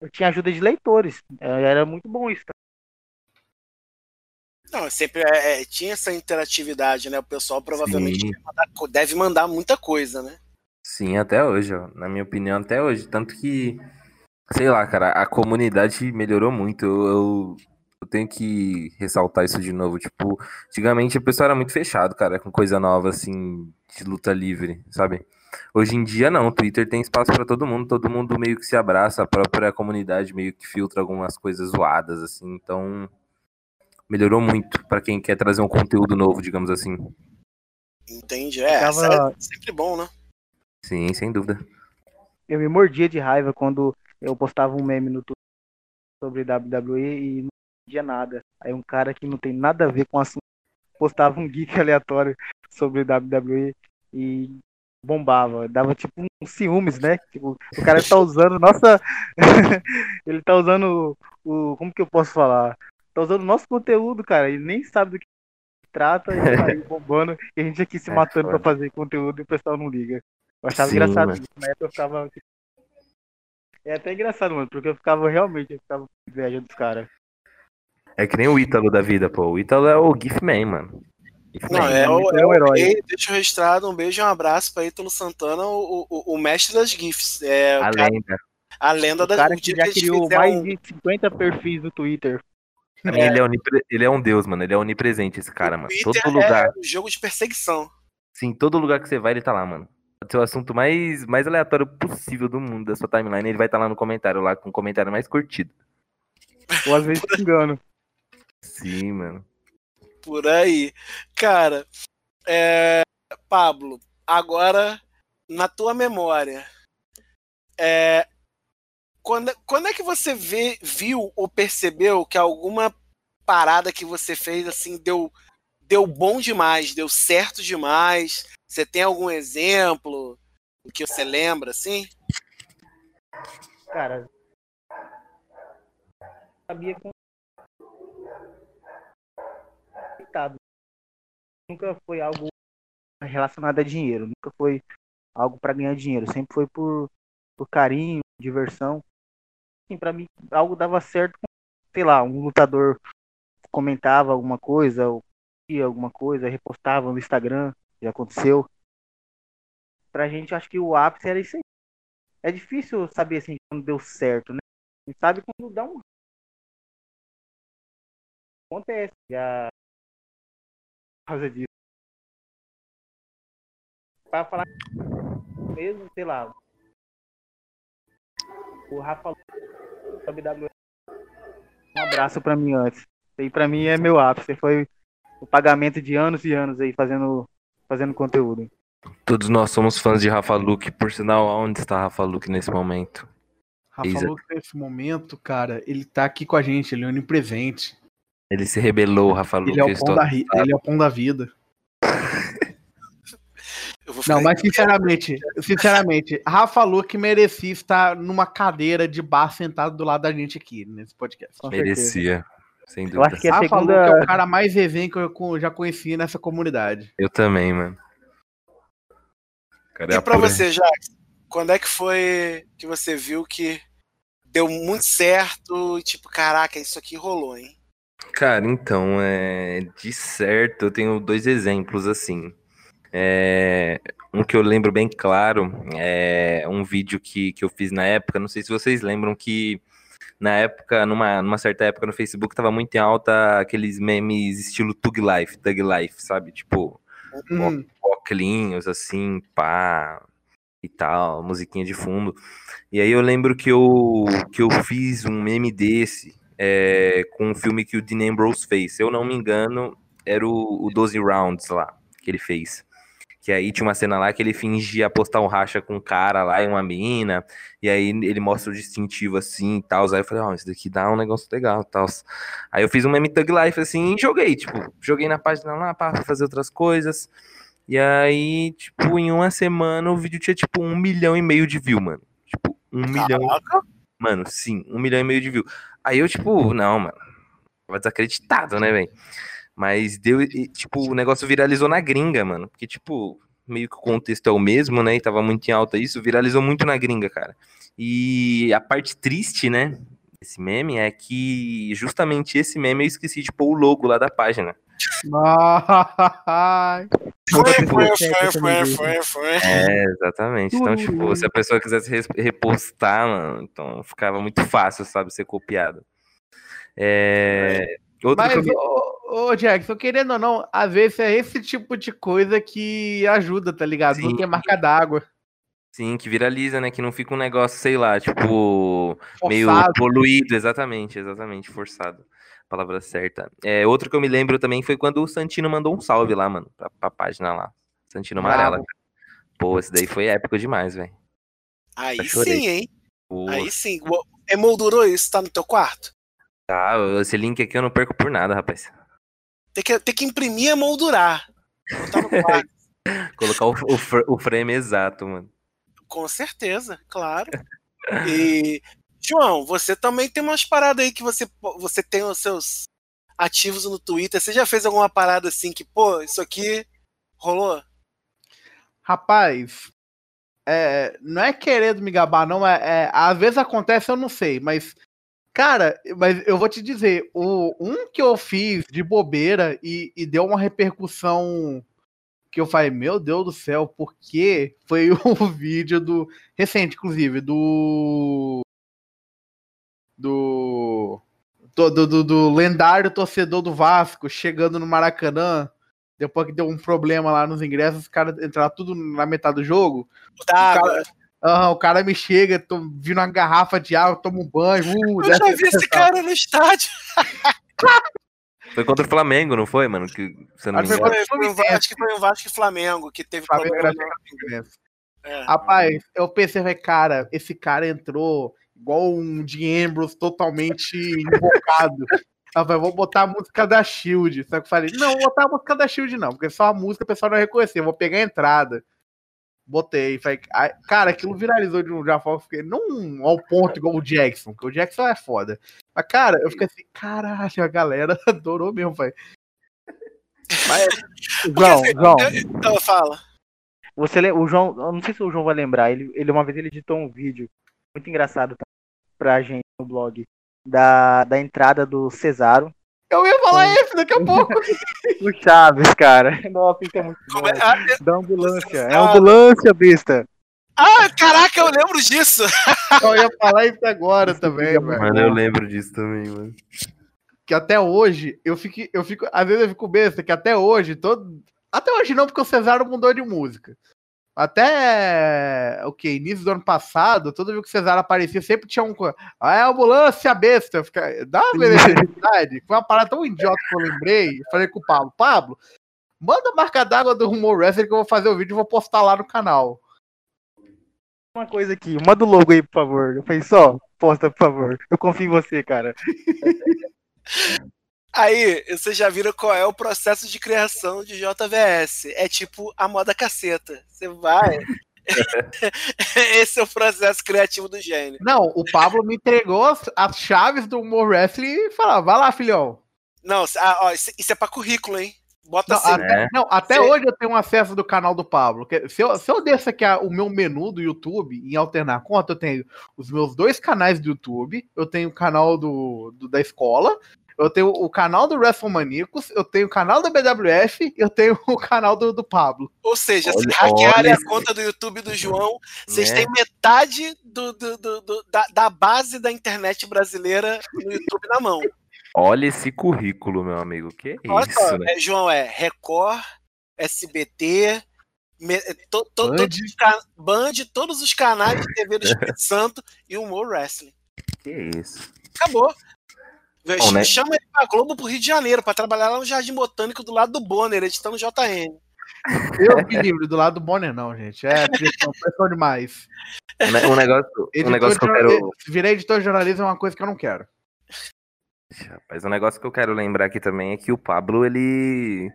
Eu tinha ajuda de leitores. É, era muito bom isso. Não, sempre é, é, tinha essa interatividade, né? O pessoal provavelmente mandar, deve mandar muita coisa, né? Sim, até hoje, ó. na minha opinião, até hoje. Tanto que, sei lá, cara, a comunidade melhorou muito. Eu, eu, eu, tenho que ressaltar isso de novo. Tipo, antigamente o pessoal era muito fechado, cara, com coisa nova, assim, de luta livre, sabe? Hoje em dia, não. O Twitter tem espaço para todo mundo. Todo mundo meio que se abraça. A própria comunidade meio que filtra algumas coisas zoadas, assim. Então melhorou muito para quem quer trazer um conteúdo novo, digamos assim. Entendi. É, Tava... é sempre bom, né? Sim, sem dúvida. Eu me mordia de raiva quando eu postava um meme no Twitter sobre WWE e entendia nada. Aí um cara que não tem nada a ver com o assunto postava um gif aleatório sobre WWE e bombava, dava tipo um ciúmes, né? Tipo, o cara tá usando, nossa, ele tá usando o, como que eu posso falar? tá usando nosso conteúdo, cara, e nem sabe do que trata e tá aí bombando e a gente aqui se é matando pra fazer conteúdo e o pessoal não liga. Eu achava Sim, engraçado mano. isso, na época eu ficava. Tipo, é até engraçado, mano, porque eu ficava realmente, eu ficava com inveja dos caras. É que nem o Ítalo da vida, pô. O Ítalo é o GIF Man, mano. GIF não, Man. é, o, é, o, herói. deixa eu registrar um beijo e um abraço pra Ítalo Santana, o, o, o mestre das GIFs. É, a cara, lenda. A lenda da cara que já criou mais um... de 50 perfis no Twitter. Pra mim, ele, é onipre... ele é um deus, mano. Ele é onipresente, esse cara, mano. Todo lugar. É um jogo de perseguição. Sim, todo lugar que você vai, ele tá lá, mano. Pode ser o assunto mais, mais aleatório possível do mundo da sua timeline. Ele vai estar tá lá no comentário, lá com o comentário mais curtido. Ou às vezes te engano. Sim, mano. Por aí. Cara, é... Pablo, agora, na tua memória, é... Quando, quando é que você vê, viu ou percebeu que alguma parada que você fez assim deu, deu bom demais, deu certo demais? Você tem algum exemplo que você lembra assim? Cara, sabia que nunca foi algo relacionado a dinheiro, nunca foi algo para ganhar dinheiro, sempre foi por, por carinho, diversão assim, para mim algo dava certo, sei lá, um lutador comentava alguma coisa, ou ia alguma coisa, repostava no Instagram, já aconteceu. Pra gente, acho que o ápice era isso aí. É difícil saber assim quando deu certo, né? A gente sabe quando dá um. Acontece, já. Causa disso. Pra falar mesmo, sei lá. O Rafa WWE. Um abraço para mim antes. E para mim é meu ápice. Foi o pagamento de anos e anos aí fazendo, fazendo conteúdo. Todos nós somos fãs de Rafa Luke, por sinal, onde está Rafa Luke nesse momento? Rafa Isa. Luke nesse momento, cara, ele tá aqui com a gente, ele é onipresente. Ele se rebelou, Rafa Luke. Ele é o pão, da, ele é o pão da vida. Não, mas sinceramente, sinceramente, Rafa Luque merecia estar numa cadeira de bar sentado do lado da gente aqui nesse podcast. Merecia. Sem dúvida. Eu acho que a Rafa segunda... Luque é o cara mais resenha que eu já conheci nessa comunidade. Eu também, mano. Cara, é e pra pura... você, Jax, quando é que foi que você viu que deu muito certo e tipo, caraca, isso aqui rolou, hein? Cara, então, é, de certo, eu tenho dois exemplos assim. É, um que eu lembro bem claro é um vídeo que, que eu fiz na época. Não sei se vocês lembram que na época, numa, numa certa época no Facebook, tava muito em alta aqueles memes estilo Tug Life, Tug Life, sabe? Tipo, Hum. óculos, assim, pá, e tal, musiquinha de fundo. E aí eu lembro que eu, que eu fiz um meme desse é, com um filme que o Dean Ambrose fez. Se eu não me engano, era o, o 12 Rounds lá, que ele fez. Que aí tinha uma cena lá que ele fingia apostar um racha com um cara lá e uma mina, e aí ele mostra o distintivo assim e tal. Aí eu falei, ó, isso daqui dá um negócio legal e tal. Aí eu fiz um meme Thug Life assim e joguei, tipo, joguei na página lá para fazer outras coisas. E aí, tipo, em uma semana o vídeo tinha tipo um milhão e meio de view, mano. Tipo, um milhão. Caraca. Mano, sim, um milhão e meio de view. Aí eu, tipo, não, mano. Tava desacreditado, né, velho? Mas deu, e, tipo, o negócio viralizou na gringa, mano. Porque, tipo, meio que o contexto é o mesmo, né? E tava muito em alta isso, viralizou muito na gringa, cara. E a parte triste, né? Esse meme é que justamente esse meme eu esqueci de pôr o logo lá da página. Foi, foi, foi, foi, foi, foi. É, exatamente. Então, tipo, se a pessoa quisesse repostar, mano, então ficava muito fácil, sabe, ser copiado. É... Outro que Mas, eu me- ô, ô, Jackson, querendo ou não, às vezes é esse tipo de coisa que ajuda, tá ligado? Não tem marca d'água. Sim, que viraliza, né? Que não fica um negócio, sei lá, tipo, meio Forçado. poluído, exatamente, exatamente, forçado. Palavra certa. É, outro que eu me lembro também foi quando o Santino mandou um salve lá, mano, pra, pra página lá. Santino Bravo. Amarela. Pô, esse daí foi épico demais, velho. Aí sim, hein? Pô, Aí sim. Emoldurou isso? Tá no teu quarto? Tá, esse link aqui eu não perco por nada, rapaz. Tem que, tem que imprimir e emoldurar. Botar no quarto. Colocar o, o, o frame exato, mano. Com certeza, claro. E, João, você também tem umas paradas aí que você, você tem os seus ativos no Twitter. Você já fez alguma parada assim que, pô, isso aqui rolou? Rapaz, é, não é querendo me gabar, não. É, é- às vezes acontece, eu não sei, mas. Cara, mas eu vou te dizer, o, um que eu fiz de bobeira e, e deu uma repercussão que eu falei, meu Deus do céu, porque foi o vídeo do. Recente, inclusive, do. Do. Do, do, do- do lendário torcedor do Vasco chegando no Maracanã, depois que deu um problema lá nos ingressos, os caras entraram tudo na metade do jogo. Tá, O cara, Aham, o cara me chega, tô vindo uma garrafa de água, tomo um banho. Uh, eu já vi esse cara no estádio. Foi contra o Flamengo, não foi, mano? Que você não Acho foi. Foi, foi Va- acho que foi um Vasco e Flamengo que teve Flamengo problema. era É. Rapaz, eu pensei, cara, esse cara entrou igual um de Ambrose totalmente invocado. Eu falei, vou botar a música da Shield. Só que eu falei, não, vou botar a música da Shield, não, porque só a música o pessoal não vai reconhecer, eu vou pegar a entrada. Botei, falei, cara, aquilo viralizou de um já fiquei, não ao ponto igual o Jackson, porque o Jackson é foda. Mas, cara, eu fiquei assim, caralho, a galera adorou mesmo, velho. Mas, João, João, Então fala. você o João, eu não sei se o João vai lembrar, ele, ele uma vez ele editou um vídeo muito engraçado tá, pra gente no blog da, da entrada do Cesaro eu ia falar isso daqui a pouco. no Chaves, cara. Nossa, isso é muito bom. Como é- Ah, Da ambulância. É ambulância, besta. ah, caraca, eu lembro disso. Eu ia falar isso agora também, velho. Mano, eu lembro disso também, mano. que até hoje eu fico, eu fico, às vezes eu fico besta que até hoje todo, até hoje não porque o Cesaro mudou de música. Até o que início do ano passado, toda vez que o Cesaro aparecia sempre tinha um ah, é a ambulância besta, fica, dá uma verdade, foi uma parada tão idiota que eu lembrei, eu falei com o Pablo, Pablo, manda a marca d'água do Rumor Wrestling que eu vou fazer o vídeo e vou postar lá no canal. Uma coisa aqui, manda o logo aí, por favor. Eu falei, só, posta, por favor. Eu confio em você, cara. Aí, vocês já viram qual é o processo de criação de JVS. É tipo a moda caceta. Você vai. Esse é o processo criativo do gênio. Não, o Pablo me entregou as, as chaves do Rumor Wrestling e falou, vai lá, filhão. Não, ah, ó, isso, isso é pra currículo, hein? Bota Não, assim. até, É. não, até Sim. hoje eu tenho acesso do canal do Pablo. Que- Se eu, se eu desço aqui a- o meu menu do YouTube em alternar conta, eu tenho os meus dois canais do YouTube, eu tenho o canal do, do- da escola, Eu tenho o canal do WrestleManiacos, eu tenho o canal da BWF eu tenho o canal do, do Pablo. Ou seja, se Olha- hackearem olha a conta do YouTube do João, vocês Né? têm metade do, do- do- do- da, da base da internet brasileira no YouTube na mão. Olha esse currículo, meu amigo. Que Olha isso, só, né? é, João, é Record, SBT, me- é, to- to- Band. todos os Band, todos os canais de TV do Espírito Santo e Humor Wrestling. Que isso. Acabou. Bom, né? Chama ele pra Globo pro Rio de Janeiro, pra trabalhar lá no Jardim Botânico do lado do Bonner, editando JN. Eu me livre do lado do Bonner, não, gente. É pressão, pressão demais. Um ne- negócio, um negócio que eu quero. Virar editor de jornalismo é uma coisa que eu não quero. Rapaz, um negócio que eu quero lembrar aqui também é que o Pablo, ele.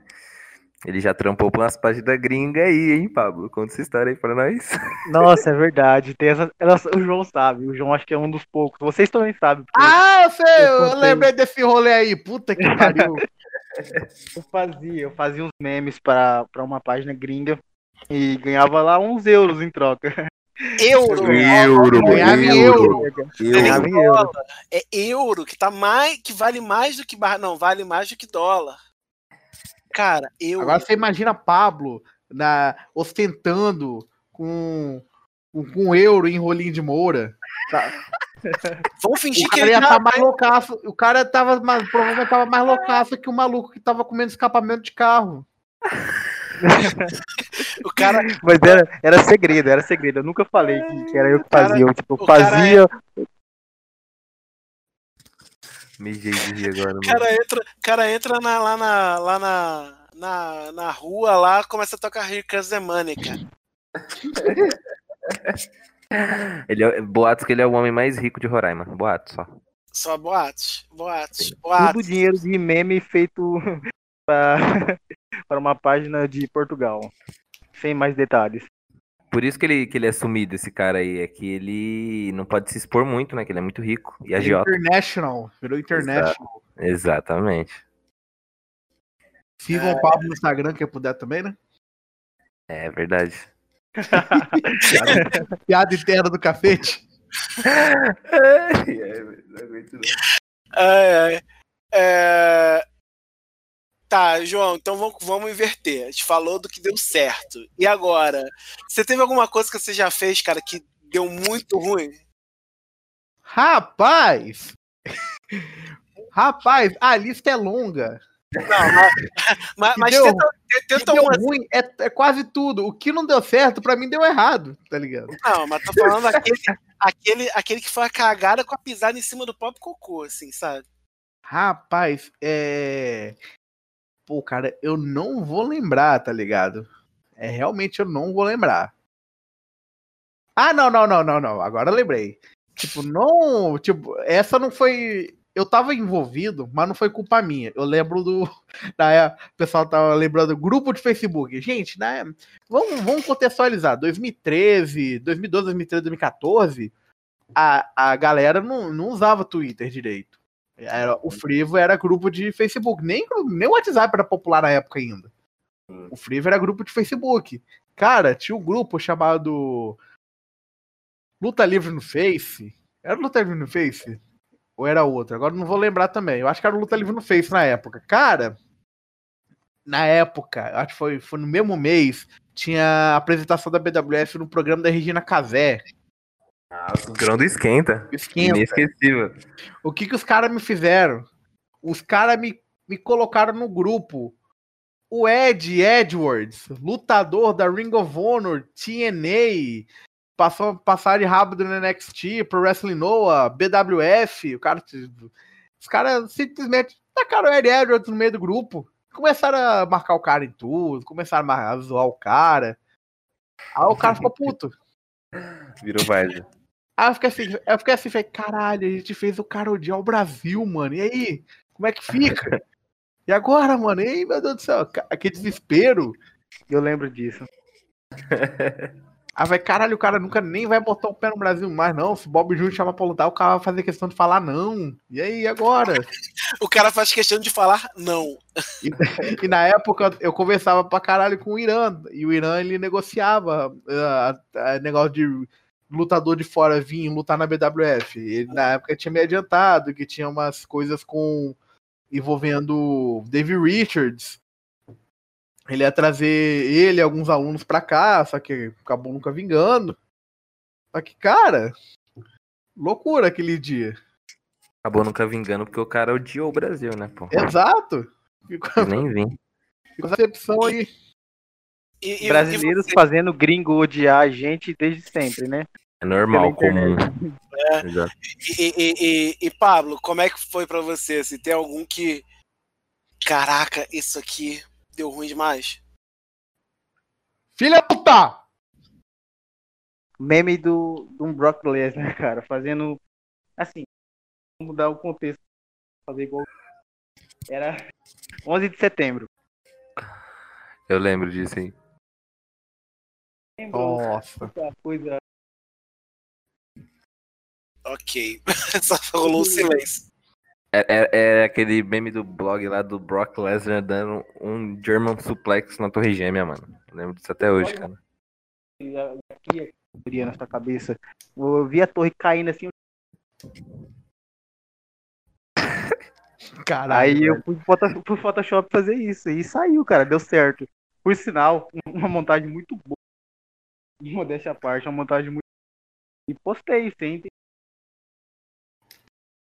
Ele já trampou pra umas páginas gringa aí, hein, Pablo? Conta essa história aí pra nós. Nossa, é verdade. Tem essa... O João sabe. O João acho que é um dos poucos. Vocês também sabem. porque Ah, eu sei, Eu eu lembrei desse rolê aí. Puta que pariu. Eu fazia, eu fazia uns memes pra, pra uma página gringa e ganhava lá uns euros em troca. Euro! Euro, Ganhava em euro. Ganhava em euro. é euro, que tá mais, que vale mais do que não, vale mais do que dólar. Cara, euro. Agora você imagina Pablo na, ostentando com, com, com euro em rolinho de moura. Vamos fingir O que cara ele ia estar mais loucaço. O cara tava mais, provavelmente tava mais loucaço que o maluco que tava comendo escapamento de carro. o cara, Mas era, era segredo, era segredo. Eu nunca falei que, que era eu que cara- fazia. Eu, tipo, o cara fazia. Mijei de rir agora, o cara entra, o cara entra na- lá na lá na, na, na rua lá, começa a tocar Here Comes the Money, cara. Ele é, boatos que ele é o homem mais rico de Roraima. Boatos só. Só boatos, boatos, Tudo boatos. dinheiro de meme feito para uma página de Portugal. Sem mais detalhes. Por isso que ele, que ele é sumido, esse cara aí. É que ele não pode se expor muito, né? Que ele é muito rico. E agiota. International. Virou international. Exatamente. Sigam o Pablo no Instagram, quem puder também, né? É verdade. Piada interna do cafete. É, é, é, Tá, João, então vamos, vamos inverter. A gente falou do que deu certo. E agora? Você teve alguma coisa que você já fez, cara, que deu muito ruim? Rapaz! Rapaz, a lista é longa. Não, mas, mas, mas deu- tenta, O que tenta deu uma. ruim é, é quase tudo. O que não deu certo, pra mim deu errado, tá ligado? Não, mas tô falando aquele, aquele, aquele que foi a cagada com a pisada em cima do próprio cocô, assim, sabe? Rapaz, é. Pô, cara, eu não vou lembrar, tá ligado? É realmente eu não vou lembrar. Ah, não, não, não, não, não. Agora lembrei. Tipo, não. Tipo, essa não foi. Eu tava envolvido, mas não foi culpa minha. Eu lembro do. Da, o pessoal tava lembrando do grupo de Facebook. Gente, né? Vamos, vamos contextualizar. 2013, 2012, 2013, 2014, a, a galera não, não usava Twitter direito. Era, o Frivo era grupo de Facebook. Nem, nem o WhatsApp era popular na época ainda. O Frivo era grupo de Facebook. Cara, tinha um grupo chamado Luta Livre no Face. Era Luta Livre no Face? Ou era outro? Agora não vou lembrar também. Eu acho que era Luta Livre no Face na época. Cara, na época, acho que foi, foi no mesmo mês, tinha a apresentação da BWF no programa da Regina Casé. Nossa, o grão do esquenta. Esquenta. Inesquecível. O que que os caras me fizeram? Os caras me, me colocaram no grupo. O Ed Edwards, lutador da Ring of Honor, TNA, passou passar de rápido no NXT, Pro Wrestling Noah, BWF, o cara, os caras simplesmente tacaram o Ed Edwards no meio do grupo. Começaram a marcar o cara em tudo, começaram a zoar o cara. Aí o cara ficou puto. Virou várzea. Aí eu fiquei assim, eu fiquei assim, falei, caralho, a gente fez o cara odiar o Brasil, mano. E aí? Como é que fica? E agora, mano? E aí, meu Deus do céu? Que desespero. Eu lembro disso. Aí vai, caralho, o cara nunca nem vai botar o pé no Brasil mais, não. Se o Bob Júnior chamar pra lutar, o cara vai fazer questão de falar não. E aí, e agora? O cara faz questão de falar não. E na época eu conversava pra caralho com o Irã. E o Irã ele negociava ah, ah, negócio de lutador de fora vir lutar na BWF. Ele na época tinha me adiantado que tinha umas coisas com envolvendo Dave Richards. Ele ia trazer ele e alguns alunos pra cá, só que acabou nunca vingando. Só que, cara, loucura aquele dia. Acabou nunca vingando porque o cara odiou o Brasil, né, pô? Exato. Ficou, Nem vim. ficou essa decepção aí. E, e- Brasileiros e você- fazendo gringo odiar a gente desde sempre, né? É normal, comum. Exato. E, e- e- e, Pablo, como é que foi pra você? Se tem algum que. Caraca, isso aqui deu ruim demais. Filha da puta! Meme do, do Brock Lesnar, cara, fazendo assim, vamos mudar o contexto, fazer igual era 11 de setembro. Eu lembro disso aí. Lembrou Nossa. coisa Ok. Só rolou um silêncio. É, é- é aquele meme do blog lá do Brock Lesnar dando um German suplex na torre gêmea, mano. Eu lembro disso até hoje, cara. aqui na sua cabeça. Eu vi a torre caindo assim, Caralho. aí eu fui pro Photoshop fazer isso e saiu, cara, deu certo. Por sinal, uma montagem muito boa. Modéstia à parte, uma montagem muito e postei, sem entender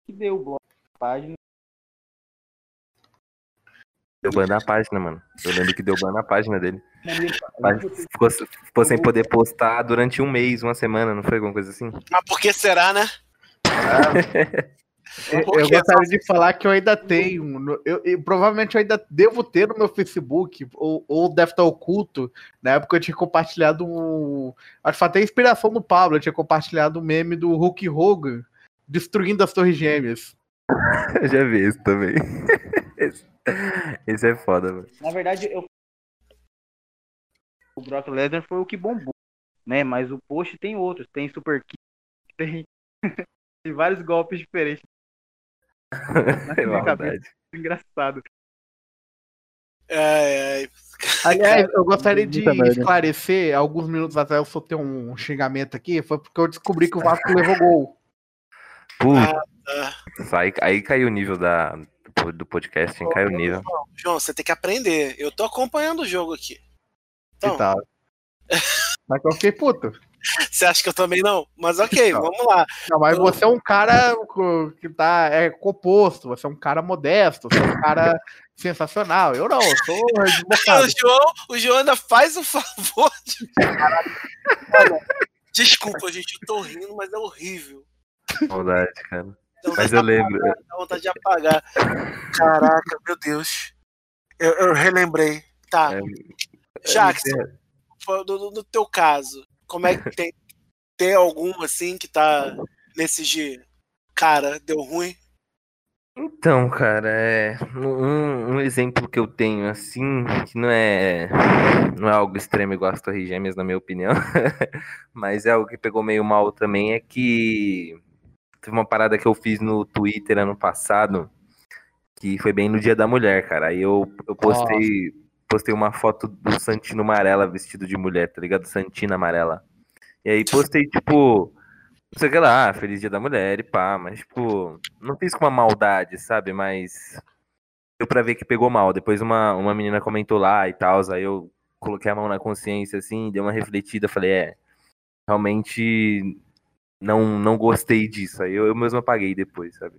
que deu o bloco da página. Deu ban na página, mano. Eu lembro que deu ban na página dele. Ficou, ficou sem poder postar durante um mês, uma semana, não foi alguma coisa assim? Mas por que será, né? Eu, Por eu que gostaria de falar que eu ainda tenho. Eu, eu- provavelmente eu ainda devo ter no meu Facebook, ou, ou deve estar oculto. Na época eu tinha compartilhado um. Acho que foi até inspiração do Pablo. Eu tinha compartilhado o meme do Hulk Hogan destruindo as Torres Gêmeas. Eu já vi isso também. Esse, esse é foda, mano. Na verdade, eu... o Brock Lesnar foi o que bombou, né? Mas o post tem outros, tem Super Kick, tem, tem vários golpes diferentes. É minha verdade. Engraçado. Ai, ai. Aliás, eu gostaria de esclarecer, alguns minutos atrás eu soltei um xingamento aqui, foi porque eu descobri que o Vasco levou gol. Putz, Ah, aí, aí caiu o nível da, do podcast, hein? Caiu o nível. João, você tem que aprender. Eu tô acompanhando o jogo aqui. Então, E tal. Mas eu fiquei puto. Você acha que eu também não? Mas ok, Não. vamos lá. Não, mas você é um cara que tá é composto, você é um cara modesto, você é um cara sensacional. Eu não, eu sou desbocado. O João, o João ainda faz o favor de. Olha, desculpa, gente, eu tô rindo, mas é horrível. Maldade, cara. Mas eu lembro. apagar, Dá vontade de apagar. Caraca, meu Deus. Eu, eu relembrei. Tá. É, Jackson, no, no- no teu caso, como é que tem, tem algum assim que tá nesses de cara, deu ruim? Então, cara, é um, um exemplo que eu tenho assim, que não é não é algo extremo igual as Torres Gêmeas, na minha opinião, mas é algo que pegou meio mal também, é que teve uma parada que eu fiz no Twitter ano passado, que foi bem no Dia da Mulher, cara. Aí eu, eu postei, postei uma foto do Santino Amarela vestido de mulher, tá ligado? Santina Amarela. E aí postei, tipo, não sei o que lá, Feliz Dia da Mulher e pá, mas, tipo, não fiz com uma maldade, sabe? Mas deu pra ver que pegou mal. Depois uma, uma menina comentou lá e tal, aí eu coloquei a mão na consciência, assim, dei uma refletida, falei, é, realmente não, não gostei disso. Aí eu, eu mesmo apaguei depois, sabe?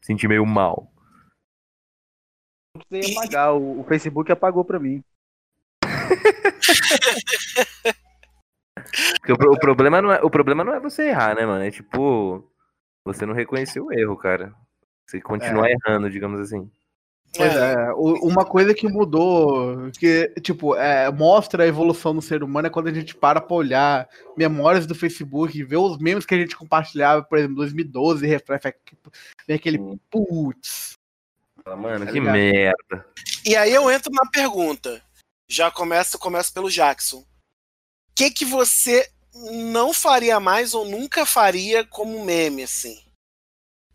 Senti meio mal. Não precisei apagar, o, o Facebook apagou pra mim. Porque o, o problema não é, o problema não é você errar, né, mano? É tipo, você não reconheceu o erro, cara. Você continua errando, digamos assim. Pois é, o- uma coisa que mudou, que, tipo, é, mostra a evolução do ser humano é quando a gente para pra olhar memórias do Facebook e ver os memes que a gente compartilhava, por exemplo, em 2012, reflete vem aquele putz. Mano, Tá que ligado? merda. E aí eu entro na pergunta. Já começo, começo pelo Jackson. O que que você não faria mais ou nunca faria como meme, assim?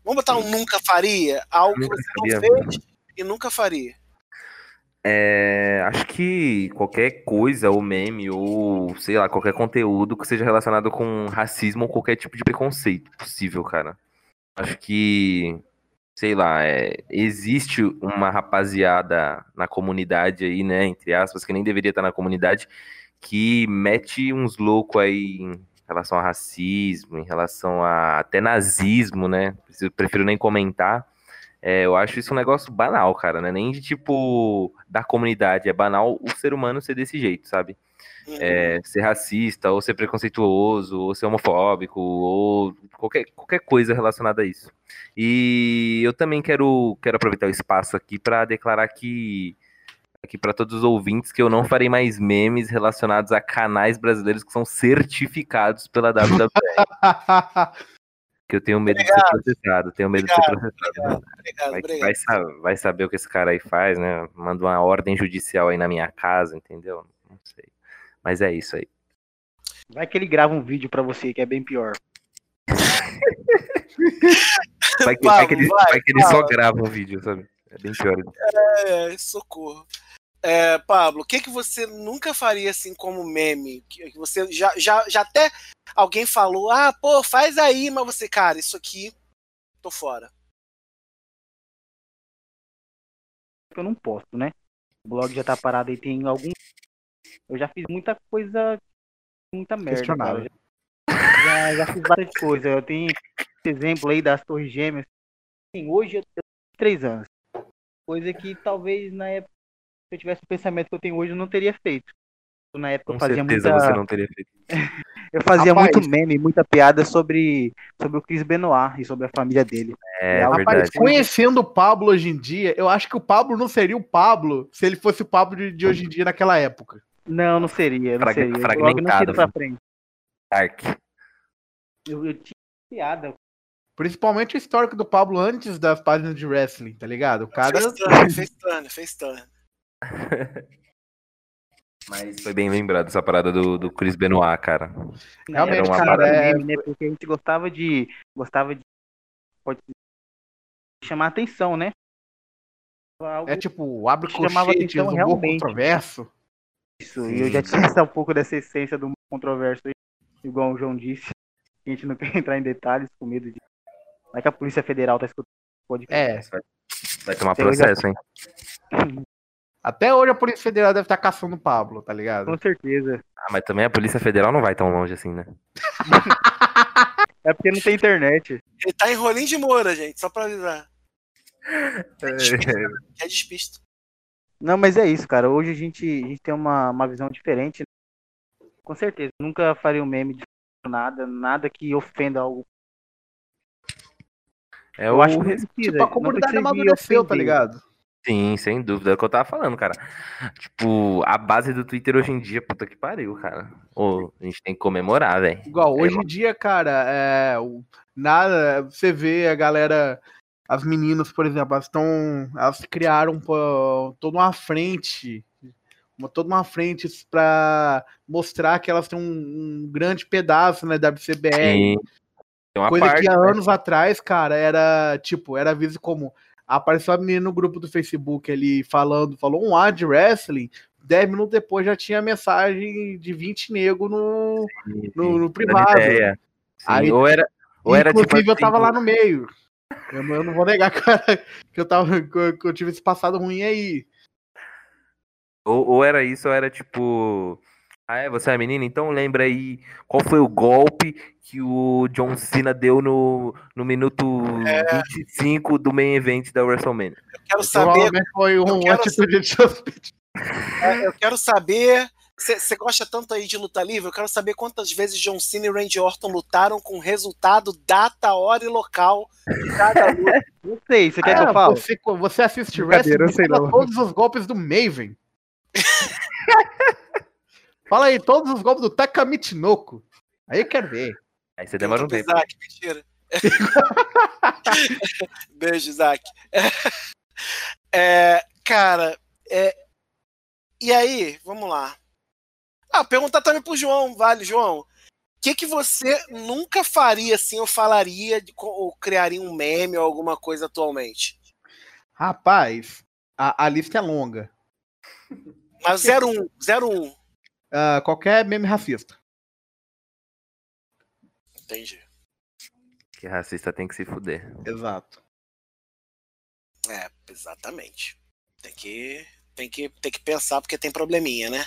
Vamos botar um nunca faria? Algo Nunca que você não faria. fez e nunca faria. É, acho que qualquer coisa, ou meme, ou sei lá, qualquer conteúdo que seja relacionado com racismo ou qualquer tipo de preconceito possível, cara. Acho que sei lá, é, existe uma rapaziada na comunidade aí, né, entre aspas, que nem deveria estar na comunidade, que mete uns loucos aí em relação a racismo, em relação a até nazismo, né? Prefiro nem comentar. É, eu acho isso um negócio banal, cara, né? Nem de tipo da comunidade, é banal o ser humano ser desse jeito, sabe? É, ser racista, ou ser preconceituoso, ou ser homofóbico, ou qualquer, qualquer coisa relacionada a isso. E eu também quero, quero aproveitar o espaço aqui para declarar que aqui para todos os ouvintes que eu não farei mais memes relacionados a canais brasileiros que são certificados pela WWE. que eu tenho medo obrigado. de ser processado, tenho medo obrigado, de ser processado. Obrigado, vai, vai, vai, saber o que esse cara aí faz, né? Manda uma ordem judicial aí na minha casa, entendeu? Não sei. Mas é isso aí. Vai que ele grava um vídeo para você que é bem pior. vai, que, vai, que, ele, vai que ele só grava um vídeo, sabe? É bem pior. É, socorro. É, Pablo, o que, que você nunca faria assim como meme? Que, você já, já, já até alguém falou, ah, pô, faz aí, mas você, cara, isso aqui, tô fora. Eu não posso, né? O blog já tá parado e tem algum. Eu já fiz muita coisa, muita merda. Cara. Já, já fiz várias coisas. Eu tenho esse exemplo aí das Torres Gêmeas. Assim, hoje eu tenho três anos. Coisa que talvez na época, se eu tivesse o pensamento que eu tenho hoje, eu não teria feito. Na época Com eu fazia certeza muita... você não teria feito. eu fazia Rapaz, muito meme, muita piada sobre, sobre o Chris Benoit e sobre a família dele. É, Rapaz, verdade. conhecendo o Pablo hoje em dia, eu acho que o Pablo não seria o Pablo se ele fosse o Pablo de, de hoje em dia naquela época. Não, não seria. Não Frag seria. fragmentado. Não pra frente. Dark. Eu, eu tinha piada. Principalmente o histórico do Pablo antes das páginas de wrestling, tá ligado? O cara. Fez turn, fez turn, fez turn. Mas foi bem lembrado essa parada do, do Chris Benoit, cara. Realmente, Era uma cara, parada é- meme, né? Porque a gente gostava de. Gostava de. Pode chamar atenção, né? Algo É tipo, abre atenção humor realmente. controverso. Isso. E eu já tinha essa, um pouco dessa essência do controverso aí, igual o João disse. A gente não quer entrar em detalhes com medo de. Vai que a Polícia Federal tá escutando o podcast. É, Vai tomar já- processo, hein? até hoje a Polícia Federal deve estar caçando o Pablo, tá ligado? Com certeza. Ah, mas também a Polícia Federal não vai tão longe assim, né? É porque não tem internet. Ele tá em rolinho de Moura, gente, só pra avisar. É despista. Não, mas é isso, cara. Hoje a gente, a gente tem uma, uma visão diferente. Com certeza. Nunca faria um meme de nada, nada que ofenda algo. É Eu o... acho que. Tipo, a comunidade amadureceu, tá ligado? Sim, sem dúvida. É o que eu tava falando, cara. Tipo, a base do Twitter hoje em dia, puta que pariu, cara. Ô, a gente tem que comemorar, velho. Igual, É, hoje mano. em dia, cara, é, nada, você vê a galera, as meninas, por exemplo, elas estão, elas criaram toda uma frente, uma, toda uma frente pra mostrar que elas têm um, um grande pedaço na WCBR, Sim. Tem uma coisa parte, que há né? anos atrás, cara, era, tipo, era visto como, apareceu a menina no grupo do Facebook ali falando, falou um ar de wrestling, 10 minutos depois já tinha mensagem de 20 nego no, Sim, no- sim. no privado. Sim, Aí- ou era, ou era tipo Inclusive, eu assim, tava lá no meio. Eu, não- eu não vou negar, cara, que eu, tava, que eu- que eu tive esse passado ruim aí. Ou, ou era isso, ou era tipo. Ah, é? Você é menina? Então lembra aí qual foi o golpe que o John Cena deu no, no minuto 25 do main event da WrestleMania. Eu quero saber. Provavelmente foi eu um quero atitude de é, Eu quero saber. Você gosta tanto aí de luta livre? Eu quero saber quantas vezes John Cena e Randy Orton lutaram com resultado, data, hora e local de cada luta. Não sei, você quer que Ah, eu fale? Você, você assiste wrestling, eu sei não. todos os golpes do Maven. fala aí, todos os golpes do Takamichinoku. Aí eu quero ver. Aí você demora um tempo. Isaac, mentira. Beijo, Isaac. É, cara, é, e aí, vamos lá. Ah, perguntar também pro João, vale, João. O que, que você nunca faria assim, ou falaria, ou criaria um meme ou alguma coisa atualmente? Rapaz, a, a lista é longa. Mas 01, 01. Ah, qualquer meme racista. Entendi. Que racista tem que se fuder. Exato. Exatamente. Tem que, tem que, tem que pensar porque tem probleminha, né?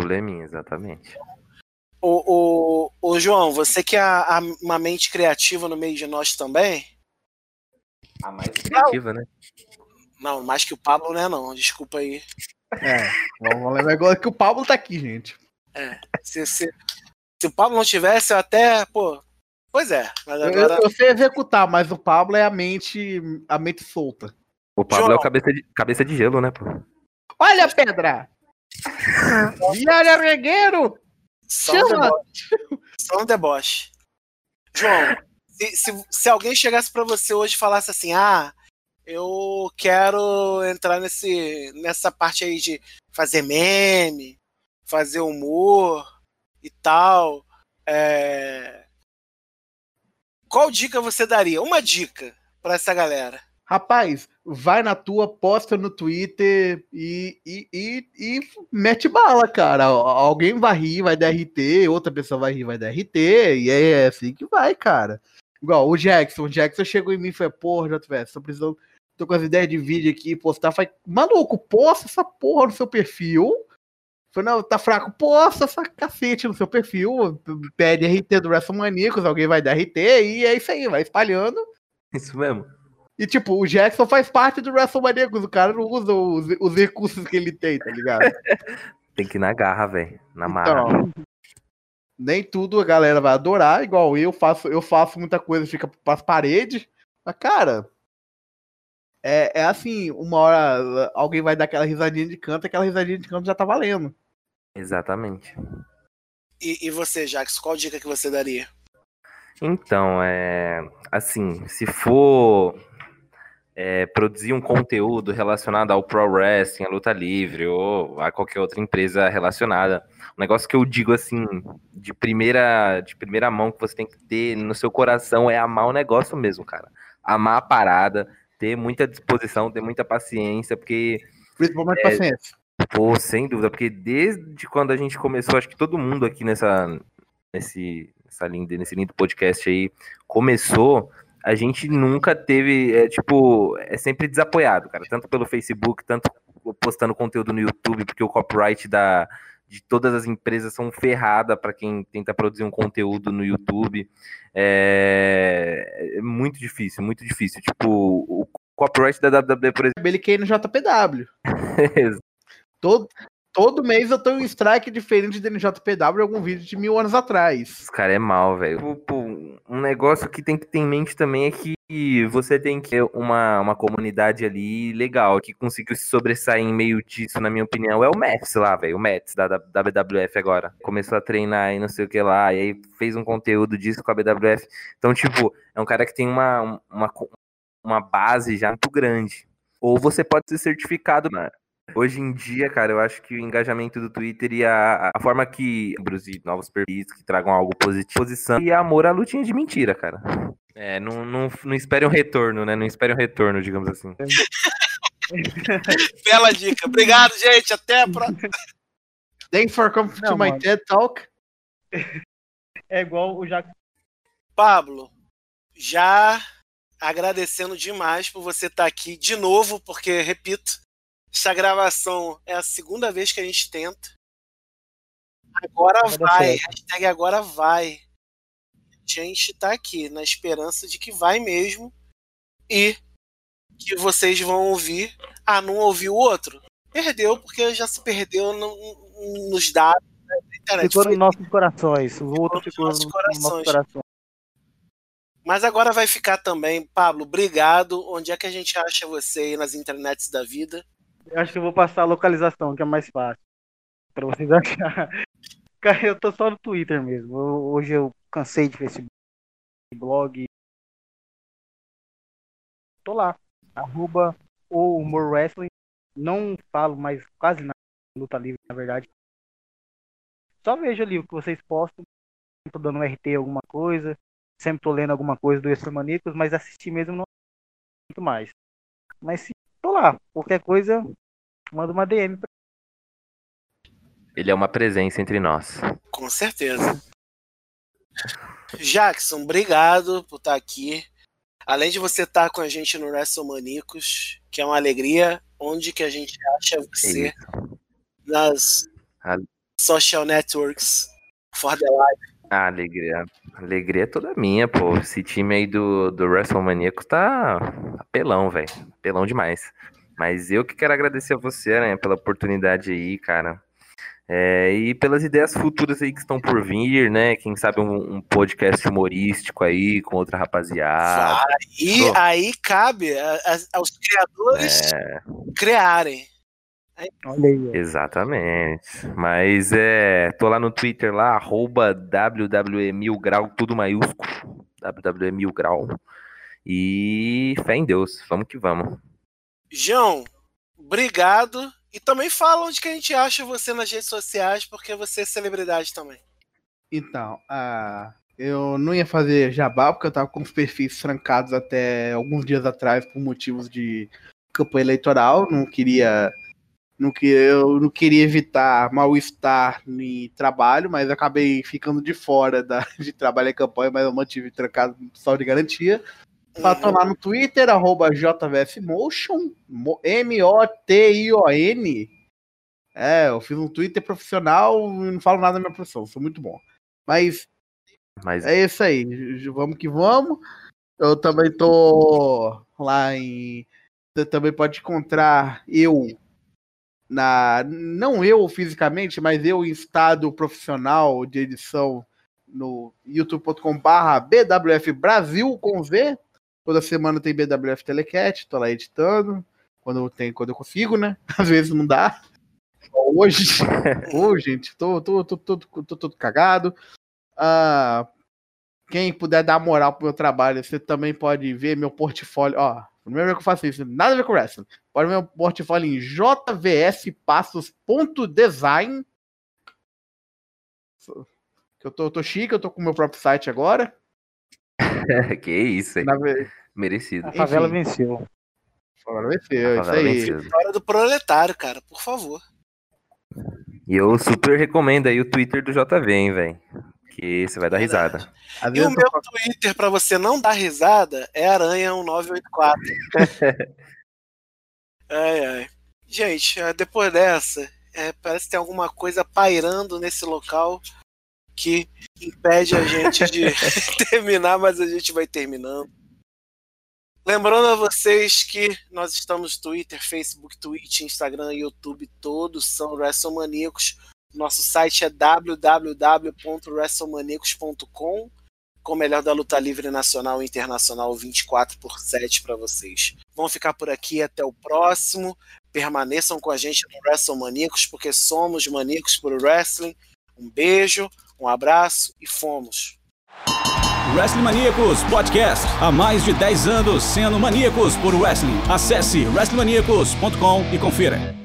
Probleminha, exatamente. O, o, o João, você que é a- a- uma mente criativa no meio de nós também? A mais Criativa, né? Não, mais que o Pablo, né? Não, desculpa aí. É, vamos lembrar agora que o Pablo tá aqui, gente. Se, se, se o Pablo não tivesse, eu até, pô. Pois é, mas Eu, agora. eu sei executar, mas o Pablo é a mente, a mente solta. O Pablo é João. o cabeça de, cabeça de gelo, né, pô? Olha, Pedra! Viário Regueiro! Só um deboche. Só um deboche. João, se, se, se alguém chegasse pra você hoje e falasse assim, ah, eu quero entrar nesse, nessa parte aí de fazer meme, fazer humor e tal, é, qual dica você daria? Uma dica pra essa galera. Rapaz, vai na tua, posta no Twitter e, e, e, e mete bala, cara. Alguém vai rir, vai dar RT, outra pessoa vai rir, vai dar RT, e é assim que vai, cara. Igual o Jackson, o Jackson chegou em mim e falou, porra, JVS, tô precisando, tô com as ideias de vídeo aqui, postar. Falei, maluco, posta essa porra no seu perfil. Falei, não, tá fraco, posta essa cacete no seu perfil, pede RT do WrestleManiacos, alguém vai dar RT, e é isso aí, vai espalhando. Isso mesmo. E, tipo, o Jackson faz parte do WrestleManiacos, o cara não usa os, os recursos que ele tem, tá ligado? Tem que ir na garra, velho. Na marra. Então, nem tudo a galera vai adorar, igual eu faço, eu faço muita coisa, fica pras paredes. Mas, cara, é, é assim, uma hora alguém vai dar aquela risadinha de canto, aquela risadinha de canto já tá valendo. Exatamente. E, e você, Jax, qual dica que você daria? Então, é. Assim, se for é, produzir um conteúdo relacionado ao pro wrestling, à luta livre ou a qualquer outra empresa relacionada, um negócio que eu digo assim, de primeira, de primeira mão que você tem que ter no seu coração é amar o negócio mesmo, cara. Amar a parada, ter muita disposição, ter muita paciência, porque Principalmente É, paciência. Pô, sem dúvida, porque desde quando a gente começou, acho que todo mundo aqui nessa, nesse, nessa linda, nesse lindo podcast aí começou, a gente nunca teve, é, tipo, é sempre desapoiado, cara, tanto pelo Facebook, tanto postando conteúdo no YouTube, porque o copyright da, de todas as empresas são ferrada para quem tenta produzir um conteúdo no YouTube. É, é muito difícil, muito difícil. Tipo, o copyright da WWE, por Ele quer ir no JPW. exemplo, Todo, todo mês eu tenho um strike diferente do NJPW em algum vídeo de mil anos atrás. Os caras é mal, velho. Pô, Um negócio que tem que ter em mente também é que você tem que ter uma, uma comunidade ali legal, que conseguiu se sobressair em meio disso, na minha opinião, é o Mets lá, velho. O Mets da, da agora. Começou a treinar e não sei o que lá, e aí fez um conteúdo disso com a BWF. Então, tipo, é um cara que tem uma, uma, uma base já muito grande. Ou você pode ser certificado, mano. Hoje em dia, cara, eu acho que o engajamento do Twitter e a, a forma que produzir novos perfis que tragam algo positivo posição e amor à lutinha de mentira, cara. É, não, não, não espere um retorno, né? Não espere um retorno, digamos assim. Bela dica. Obrigado, gente. Até a próxima. Thanks for coming to my mano. TED Talk. É igual o Jackson. Pablo, já agradecendo demais por você estar aqui de novo, porque, repito, essa gravação é a segunda vez que a gente tenta. Agora Vai dar vai, hashtag agora vai. A gente tá aqui na esperança de que vai mesmo e que vocês vão ouvir. Ah, não ouviu o outro? Perdeu, porque já se perdeu no- nos dados né, da internet. Ficou nos nossos corações. O outro nos ficou nossos no, no corações. nosso coração. Mas agora vai ficar também. Pablo, obrigado. Onde é que a gente acha você aí nas internets da vida? Acho que eu vou passar a localização, que é mais fácil. Pra vocês acharem. Cara, eu tô só no Twitter mesmo. Eu- hoje eu cansei de Facebook, blog. Tô lá. Arroba o Humor Wrestling. Não falo mais quase nada luta livre, na verdade. Só vejo ali o que vocês postam. Tô dando um RT alguma coisa. Sempre tô lendo alguma coisa do Extra Maníacos, mas assistir mesmo não muito mais. Mas se tô lá, qualquer coisa, manda uma DM pra Ele é uma presença entre nós. Com certeza. Jackson, obrigado por estar aqui. Além de você estar com a gente no WrestleManicos, que é uma alegria, onde que a gente acha você Isso. nas A- social networks for the life. A alegria, a alegria é toda minha, pô. Esse time aí do, do WrestleManiacos tá apelão, velho. Apelão demais. Mas eu que quero agradecer a você, né, pela oportunidade aí, cara. É, e pelas ideias futuras aí que estão por vir, né? Quem sabe um, um podcast humorístico aí com outra rapaziada. E Pô. aí cabe a- a- aos criadores É, criarem. Olha aí, exatamente. Mas é, tô lá no Twitter lá, arroba WWE Mil Grau, tudo maiúsculo. WWE Mil Grau. E fé em Deus, vamos que vamos. João, obrigado. E também fala onde que a gente acha você nas redes sociais, porque você é celebridade também. Então, ah, eu não ia fazer jabá, porque eu tava com os perfis trancados até alguns dias atrás por motivos de campanha eleitoral. Não queria. Não que, eu não queria evitar mal-estar em trabalho, mas acabei ficando de fora da, de trabalho e campanha, mas eu mantive trancado só de garantia. Lá no Twitter, arroba JVSMotion, Mo- M-O-T-I-O-N. É, eu fiz um Twitter profissional e não falo nada da minha profissão, sou muito bom. Mas Mas é isso aí, vamos que vamos. Eu também tô lá em. Você também pode encontrar eu na. Não eu fisicamente, mas eu em estado profissional de edição no youtube.com/barra BWF Brasil com V. Toda semana tem BWF Telecat, tô lá editando. Quando eu, tenho, quando eu consigo, né? Às vezes não dá. Hoje, hoje, gente, tô, tô, tô, tô, tô, tô todo cagado. Ah, quem puder dar moral pro meu trabalho, você também pode ver meu portfólio. Ó, primeira vez que eu faço isso, nada a ver com wrestling. Pode ver meu portfólio em jvspassos.design. Eu tô, eu tô chique, eu tô com o meu próprio site agora. que isso aí, Na merecido. A favela Enfim. venceu. Agora vai ser, A isso favela aí. venceu. História do proletário, cara, por favor. E eu super recomendo aí o Twitter do JV, hein, velho. Que você vai dar risada. Às E o eu meu tô- Twitter, pra você não dar risada, é Aranha1984. ai, ai. Gente, eh, depois dessa, eh, parece que tem alguma coisa pairando nesse local que impede a gente de terminar, mas a gente vai terminando. Lembrando a vocês que nós estamos no Twitter, Facebook, Twitch, Instagram, YouTube, todos são WrestleManíacos. Nosso site é www.wrestlemaniacos.com com o melhor da luta livre nacional e internacional 24 por 7 para vocês. Vamos ficar por aqui até o próximo. Permaneçam com a gente no WrestleManíacos, porque somos maníacos por wrestling. Um beijo, um abraço e fomos. Wrestling Maníacos Podcast. Há mais de 10 anos sendo maníacos por wrestling. Acesse wrestlingmaníacos.com e confira.